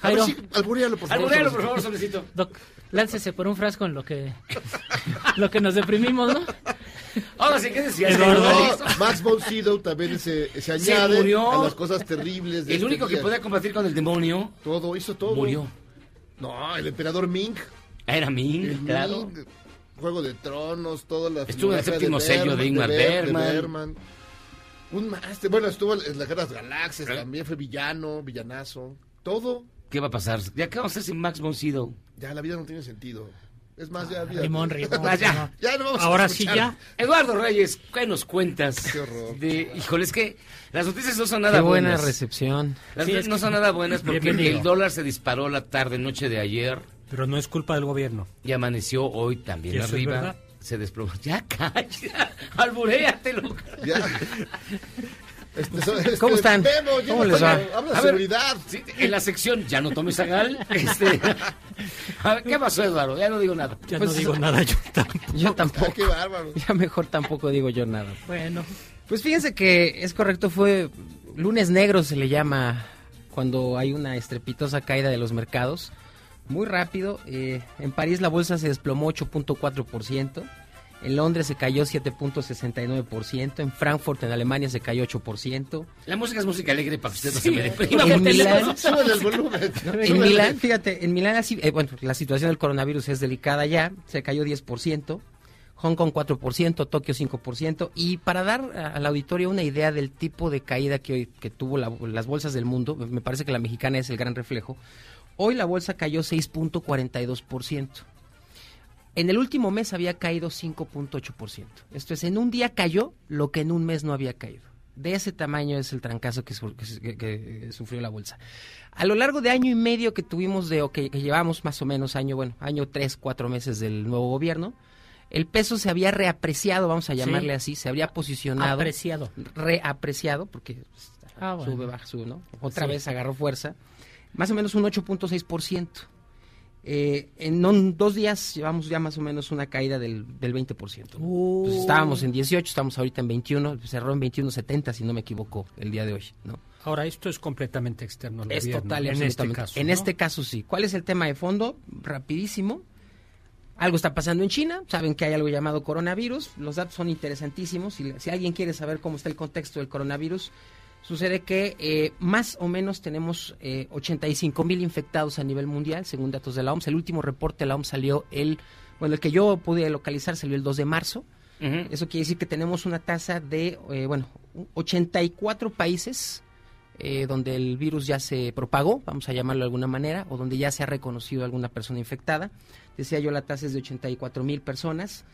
Jairo. sí, alburéalo, por favor. Alburéalo, por favor, solicito. Doc, láncese por un frasco en lo que lo que nos deprimimos, ¿no? Ahora sí, ¿qué decías? Eduardo. Max von Sydow también se, se Se añade murió. a las cosas terribles. De El este único que día. podía combatir con el demonio Todo, hizo todo. murió. No, el emperador Ming. Era Ming, El claro. Ming, Juego de Tronos, toda la Estuvo en el séptimo sello de Ingmar Ber- Bergman. Un máster, bueno, estuvo en las Guerras Galaxias también, fue villano, villanazo. Todo, ¿Qué va a pasar? ¿Ya qué vamos a hacer sin Max von Sydow? ya la vida no tiene sentido. Es más, ya vida. Limón, limón, Ah, ya. limón. Ya no vamos a Ahora sí escuchar. ya. Eduardo Reyes, ¿qué nos cuentas? Qué horror. De, híjole, es que las noticias no son nada Qué buena buenas. recepción. Las Sí, noticias no que- son nada buenas porque Bienvenido. el dólar se disparó la tarde, noche de ayer Pero no es culpa del gobierno. y amaneció hoy también ¿Y eso es arriba. verdad? Se desplomó. Ya, calla. Alburéatelo. Ya. Este, so- este, ¿Cómo están? Memo, ¿Cómo les va? Habla de A ver, seguridad. Sí, en la sección ya no tomes agal. Este, a ver, ¿Qué pasó, Eduardo? Ya no digo nada. Ya Pues- no digo nada yo tampoco. Yo Ah, tampoco. qué bárbaro. Ya mejor tampoco digo yo nada. Bueno, Pues fíjense que es correcto, fue lunes negro se le llama cuando hay una estrepitosa caída de los mercados. Muy rápido, eh, en París la bolsa se desplomó 8.4%, en Londres se cayó 7.69%, en Frankfurt en Alemania se cayó 8%, La música es música alegre para que usted no Sí. se me deprima. en Milán, el volumen. en. Milán, fíjate, en Milán eh, bueno, la situación del coronavirus es delicada ya, se cayó 10%, Hong Kong 4%, Tokio 5%, y para dar a- al auditorio una idea del tipo de caída que hoy que tuvo la- las bolsas del mundo, me parece que la mexicana es el gran reflejo. Hoy la bolsa cayó 6.42%. En el último mes había caído 5.8%. Esto es, en un día cayó lo que en un mes no había caído. De ese tamaño es el trancazo que, su- que que sufrió la bolsa. A lo largo de año y medio que tuvimos de, o que, que llevamos más o menos año, bueno, año tres, cuatro meses del nuevo gobierno, el peso se había reapreciado, vamos a llamarle así, se habría posicionado, apreciado. reapreciado, porque pues, Ah, bueno. sube, baja, sube, ¿no? Otra Sí. vez agarró fuerza, más o menos un 8.6%. Eh, en dos días llevamos ya más o menos una caída del, del 20%. Uh. Pues estábamos en 18, estamos ahorita en 21, cerró en 21.70 si no me equivoco el día de hoy, ¿no? Ahora, esto es completamente externo al Es gobierno, total en este caso. En ¿no? este caso sí. ¿Cuál es el tema de fondo? Rapidísimo. Algo está pasando en China, saben que hay algo llamado coronavirus, los datos son interesantísimos, si, si alguien quiere saber cómo está el contexto del coronavirus, sucede que eh, más o menos tenemos eh, 85 mil infectados a nivel mundial, según datos de la OMS. El último reporte de la OMS salió el, bueno, el que yo pude localizar salió el 2 de marzo. Eso quiere decir que tenemos una tasa de, eh, bueno, 84 países eh, donde el virus ya se propagó, vamos a llamarlo de alguna manera, o donde ya se ha reconocido alguna persona infectada. Decía yo, la tasa es de 84 mil personas,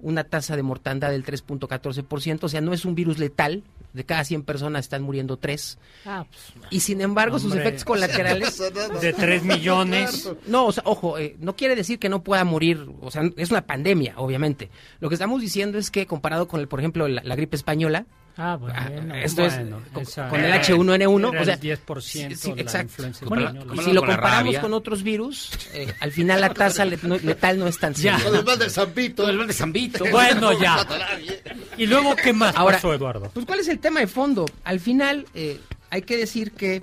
una tasa de mortandad del 3.14%, o sea, no es un virus letal, de cada 100 personas están muriendo 3. Ah, pues, Y sin embargo, sus efectos colaterales... De 3 millones. No, o sea, ojo, eh, no quiere decir que no pueda morir, o sea, es una pandemia, obviamente. Lo que estamos diciendo es que comparado con, el, por ejemplo, la, la gripe española, ah, bueno. Ah, esto Bueno, es con, esa- con el H1N1, era o sea, el 10% sí, de la influencia Bueno, española. si lo comparamos con otros virus, eh, al final la tasa letal no es tan seria. Con el mal de Zampito. Todo el mal de Zambito. Bueno, ya. ¿Y luego qué más Ahora- pasó, Eduardo? Pues, ¿cuál es el tema de fondo? Al final, eh, hay que decir que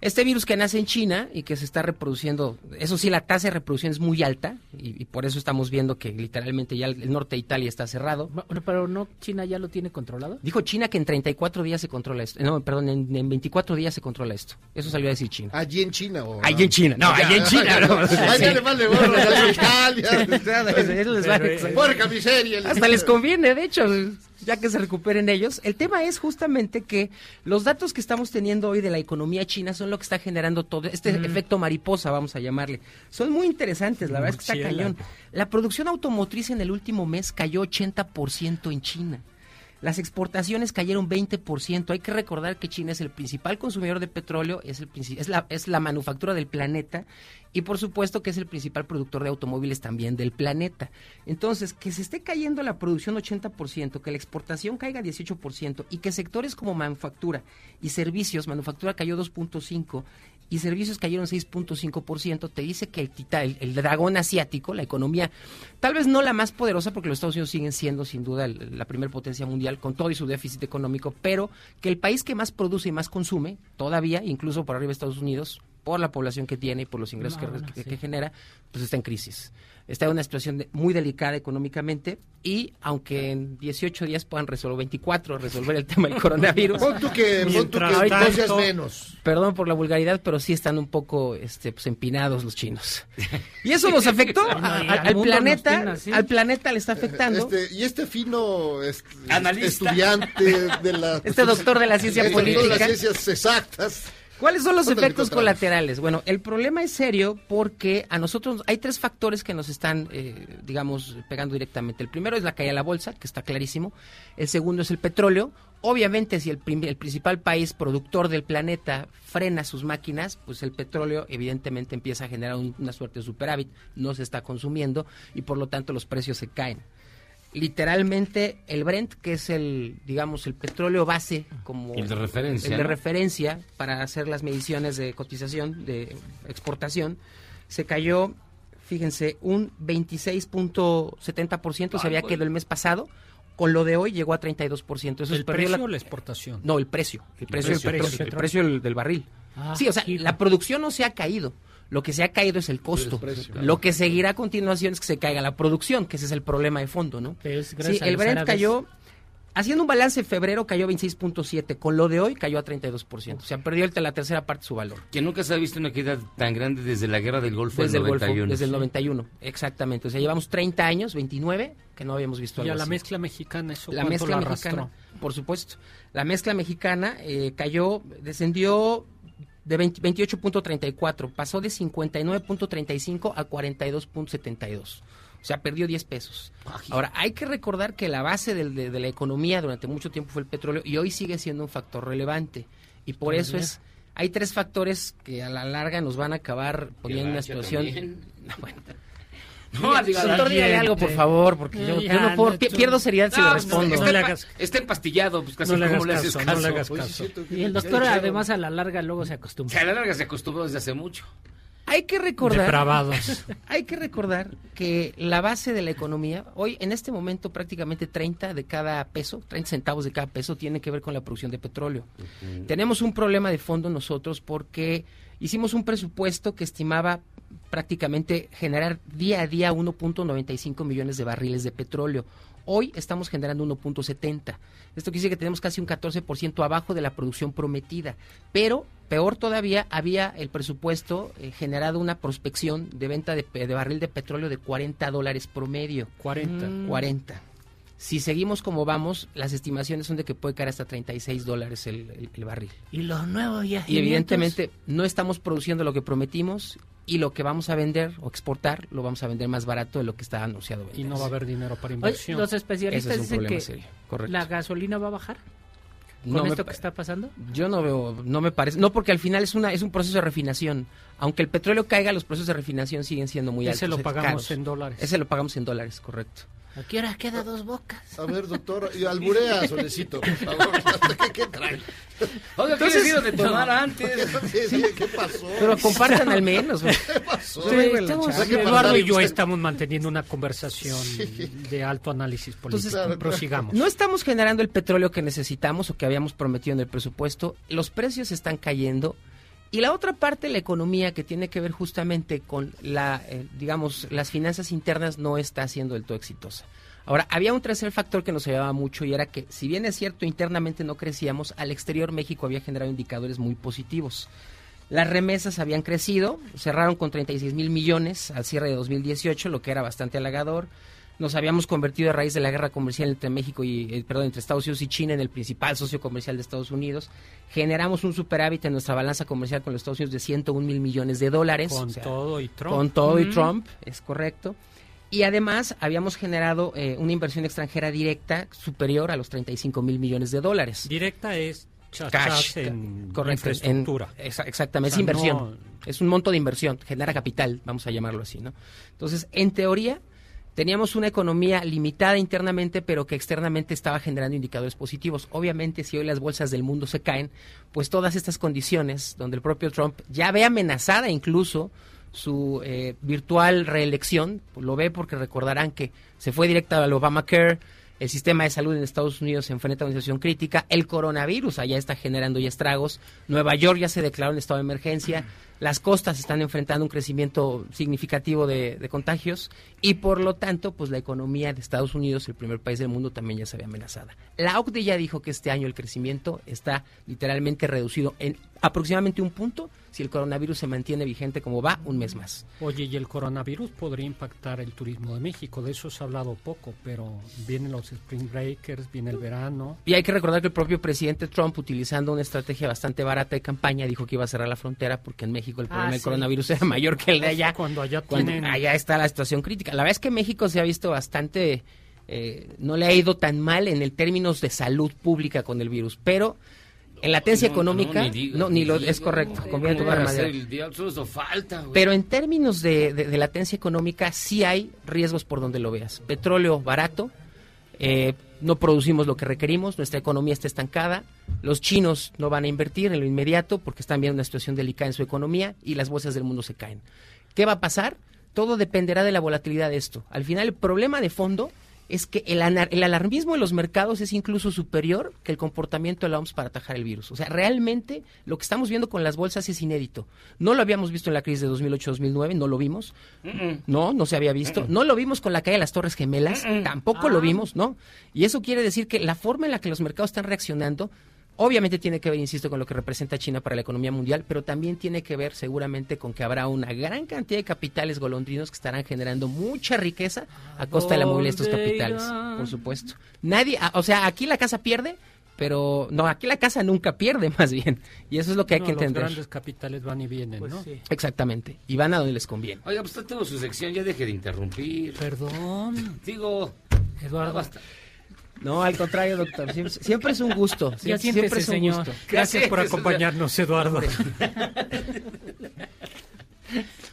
este virus que nace en China y que se está reproduciendo, eso sí, la tasa de reproducción es muy alta y, y por eso estamos viendo que literalmente ya el, norte de Italia está cerrado. Pero no, China ya lo tiene controlado. Dijo China que en 34 días se controla esto. No, perdón, en, en 24 días se controla esto. Eso salió a decir China. Allí en China. O, Allí en China, no, allí en China, no. Vale gorro, allá en Italia. Eso- eso les vale. Pero, Puerca miseria. Hasta les conviene, de hecho, ya que se recuperen ellos. El tema es justamente que los datos que estamos teniendo hoy de la economía china son lo que está generando todo este efecto mariposa, vamos a llamarle. Son muy interesantes, la verdad es que está cañón. La producción automotriz en el último mes cayó 80% en China. Las exportaciones cayeron 20%. Hay que recordar que China es el principal consumidor de petróleo, es, el, es, la, es la manufactura del planeta y por supuesto que es el principal productor de automóviles también del planeta. Entonces, que se esté cayendo la producción 80%, que la exportación caiga 18% y que sectores como manufactura y servicios, manufactura cayó 2.5%, y servicios cayeron 6.5%, te dice que el, tita- el, dragón asiático, la economía, tal vez no la más poderosa, porque los Estados Unidos siguen siendo sin duda el- la primera potencia mundial con todo y su déficit económico, pero que el país que más produce y más consume, todavía, incluso por arriba de Estados Unidos, por la población que tiene y por los ingresos No, que, bueno, que- sí. que genera, pues está en crisis. Está en una situación de- muy delicada económicamente y aunque en 18 días puedan resolver, 24, resolver el tema del coronavirus. Pon tú que- pon tú que menos. Perdón por la vulgaridad, pero sí están un poco este, pues, empinados los chinos. Y eso nos afectó no, a- al, planeta, tiene al planeta le está afectando. Este, y este fino est- Analista. estudiante de la... Este doctor de la ciencia este doctor de política. las ciencias exactas. ¿Cuáles son los efectos colaterales? Bueno, el problema es serio porque a nosotros hay tres factores que nos están, eh, digamos, pegando directamente. El primero es la caída de la bolsa, que está clarísimo. El segundo es el petróleo. Obviamente, si el, principal país productor del planeta frena sus máquinas, pues el petróleo evidentemente empieza a generar un- una suerte de superávit, no se está consumiendo y por lo tanto los precios se caen literalmente el Brent, que es el, digamos, el petróleo base como El de referencia, el de ¿no? referencia para hacer las mediciones de cotización, de exportación, se cayó, fíjense, un 26.70%, se había quedado el mes pasado. Con lo de hoy llegó a 32%. Eso ¿El precio o la exportación? No, el precio. El precio, precio, del, precio. petróleo, el precio del, del barril. Ah, sí, o sea, la producción no se ha caído. Lo que se ha caído es el costo. precio, claro. Lo que seguirá a continuación es que se caiga la producción, que ese es el problema de fondo, ¿no? es Sí, el Brent cayó, haciendo un balance en febrero, cayó 26.7. Con lo de hoy cayó a 32%. O sea, perdió el- la tercera parte de su valor. Que nunca se ha visto una caída tan grande desde la guerra del Golfo Desde del el Golfo, 91. desde el 91, exactamente. O sea, llevamos 30 años, 29, que no habíamos visto Y algo a la así. mezcla mexicana, ¿eso La mezcla la mexicana, por supuesto. La mezcla mexicana eh, cayó, descendió de 20 28.34, pasó de 59.35 a 42.72. O sea, perdió 10 pesos. Ahora, hay que recordar que la base del- de, de la economía durante mucho tiempo fue el petróleo y hoy sigue siendo un factor relevante. Y por eso es, hay tres factores que a la larga nos van a acabar poniendo en una situación... No, bueno. No, Diga, diga, doctor, dígale algo, por favor, porque yo, yo no puedo, pi- pierdo seriedad si le respondo. Está, empa- está empastillado, pues casi No le como hagas le haces caso, caso. no le hagas caso. Y el doctor además a la larga luego se acostumbra. A la larga se acostumbró desde hace mucho. Hay que recordar. Depravados. Hay que recordar que la base de la economía, hoy en este momento prácticamente 30 de cada peso, 30 centavos de cada peso, tiene que ver con la producción de petróleo. Tenemos un problema de fondo nosotros porque hicimos un presupuesto que estimaba prácticamente generar día a día 1.95 millones de barriles de petróleo. Hoy estamos generando 1.70. Esto quiere decir que tenemos casi un 14% abajo de la producción prometida. Pero, peor todavía, había el presupuesto eh, generado una prospección de venta de, de barril de petróleo de 40 dólares promedio. 40. Mm. 40. Si seguimos como vamos, las estimaciones son de que puede caer hasta 36 dólares el, el- el barril. Y los nuevos ya. Y evidentemente no estamos produciendo lo que prometimos y lo que vamos a vender o exportar lo vamos a vender más barato de lo que está anunciado. Y no va a haber dinero para Oye, inversión. los especialistas Ese es dicen que serio, la gasolina va a bajar. ¿Con No esto que está pasando? Yo no veo, no me parece, no porque al final es una es un proceso de refinación. Aunque el petróleo caiga, los procesos de refinación siguen siendo muy Ese altos. lo eh, pagamos caros. en dólares. Ese lo pagamos en dólares, correcto. ¿A qué hora queda dos bocas? A ver, doctor, y alburea, Solecito, por favor. ¿Qué, qué trae? Oiga, ¿qué iba de tomar antes? Sí, sí, ¿Qué pasó? Pero compartan al menos. ¿Qué pasó? Sí, estamos- Eduardo y yo estamos manteniendo una conversación de alto análisis político. Entonces, Prosigamos. No estamos generando el petróleo que necesitamos o que habíamos prometido en el presupuesto. Los precios están cayendo. Y la otra parte la economía que tiene que ver justamente con la, eh, digamos, las finanzas internas no está siendo del todo exitosa. Ahora, había un tercer factor que nos ayudaba mucho y era que, si bien es cierto, internamente no crecíamos, al exterior México había generado indicadores muy positivos. Las remesas habían crecido, cerraron con 36 mil millones al cierre de 2018, lo que era bastante halagador. Nos habíamos convertido a raíz de la guerra comercial entre México y, eh, perdón, entre Estados Unidos y China en el principal socio comercial de Estados Unidos. Generamos un superávit en nuestra balanza comercial con los Estados Unidos de 101 mil millones de dólares. Con o sea, todo y Trump. Con todo y. Trump, es correcto. Y además habíamos generado eh, una inversión extranjera directa superior a los 35 mil millones de dólares. Directa es Cash, en correcto, en- exa- exactamente, O sea, es inversión. no- Es un monto de inversión, genera capital, vamos a llamarlo así, ¿no? Entonces, en teoría, teníamos una economía limitada internamente, pero que externamente estaba generando indicadores positivos. Obviamente, si hoy las bolsas del mundo se caen, pues todas estas condiciones, donde el propio Trump ya ve amenazada incluso su eh, virtual reelección, pues lo ve porque recordarán que se fue directa al Obamacare, el sistema de salud en Estados Unidos se enfrenta a una situación crítica, el coronavirus allá está generando ya estragos, Nueva York ya se declaró en estado de emergencia, las costas están enfrentando un crecimiento significativo de, contagios y por lo tanto, pues la economía de Estados Unidos, el primer país del mundo, también ya se ve amenazada. La OCDE ya dijo que este año el crecimiento está literalmente reducido en aproximadamente un punto si el coronavirus se mantiene vigente como va un mes más. Oye, y el coronavirus podría impactar el turismo de México. De eso se ha hablado poco, pero vienen los spring breakers, viene el verano. Y hay que recordar que el propio presidente Trump, utilizando una estrategia bastante barata de campaña, dijo que iba a cerrar la frontera porque en México el problema Ah, del sí. coronavirus era mayor que el de allá. Cuando allá cuando tienen- allá está la situación crítica. La verdad es que México se ha visto bastante, eh, no le ha ido tan mal en el términos de salud pública con el virus, pero en latencia No, económica, no, no, ni lo es correcto, conviene ¿cómo tomar falta, güey. Pero en términos de, de- de latencia económica, sí hay riesgos por donde lo veas. Petróleo barato, eh, no producimos lo que requerimos, nuestra economía está estancada, los chinos no van a invertir en lo inmediato porque están viendo una situación delicada en su economía y las bolsas del mundo se caen. ¿Qué va a pasar? Todo dependerá de la volatilidad de esto. Al final, el problema de fondo es que el, anar- el alarmismo de los mercados es incluso superior que el comportamiento de la OMS para atajar el virus. O sea, realmente lo que estamos viendo con las bolsas es inédito. No lo habíamos visto en la crisis de 2008-2009, no lo vimos. No, no se había visto. No lo vimos con la caída de las Torres Gemelas, tampoco lo vimos, ¿no? Y eso quiere decir que la forma en la que los mercados están reaccionando Obviamente tiene que ver, insisto, con lo que representa China para la economía mundial, pero también tiene que ver seguramente con que habrá una gran cantidad de capitales golondrinos que estarán generando mucha riqueza a costa de la movilidad de estos capitales, por supuesto. Nadie, a- o sea, aquí la casa pierde, pero no, aquí la casa nunca pierde más bien. Y eso es lo que hay No, que Los entender. grandes capitales van y vienen, Pues ¿no? Exactamente. Y van a donde les conviene. Oiga, pues usted tuvo su sección, ya deje de interrumpir. Perdón. Digo, Eduardo. basta. No, al contrario, doctor. Siempre, siempre es un gusto. Siempre, es un señor. gusto. Gracias por acompañarnos, Eduardo.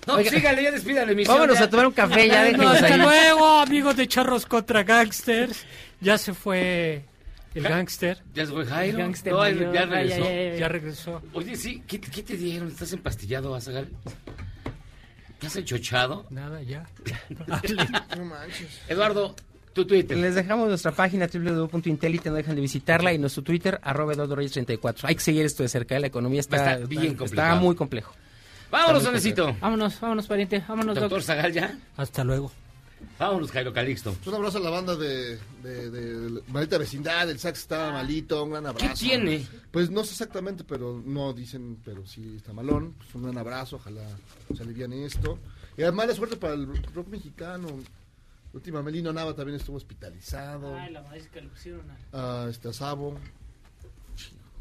No, Oiga. sígale, ya despida la emisión. Vámonos ya. a tomar un café, ya déjenos hasta ahí. luego, amigos de Charros contra Gangsters. Ya se fue el gángster. ¿Ya se fue Jairo? El No, mayor. ya regresó. Ya regresó. Oye, sí, ¿qué, qué te dieron? ¿Estás empastillado, Azagal? ¿Te has enchochado? Nada, ya. No manches. Eduardo, tu Twitter. Les dejamos nuestra página www.intelite, no dejan de visitarla, y nuestro Twitter, arroba Eduardo Reyes 34. Hay que seguir esto de cerca, la economía está, Está bien está complicado. muy complejo. Vámonos, Está Sonecito. Vámonos, vámonos, pariente. Vámonos, Doctor doc. Zagal, ¿ya? Hasta luego. Vámonos, Jairo Calixto. Un abrazo a la banda de, de, maldita vecindad, el sax estaba malito, un gran abrazo. tiene? Pues no sé exactamente, pero no dicen, pero sí está malón. Pues un gran abrazo, ojalá se aliviane esto. Y además la suerte para el rock mexicano. Última Melino Nava también estuvo hospitalizado. Ay, la maíz que le pusieron a... Ah, este a Sabo.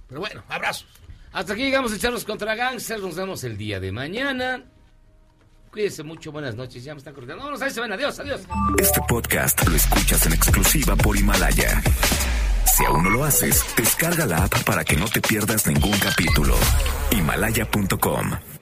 Pero bueno, abrazos. Hasta aquí llegamos a echarnos contra Gangsters. Nos vemos el día de mañana. Cuídense mucho, buenas noches. Ya me están corriendo. Vámonos, ahí se ven. Adiós, adiós. Este podcast lo escuchas en exclusiva por Himalaya. Si aún no lo haces, descarga la app para que no te pierdas ningún capítulo. Himalaya.com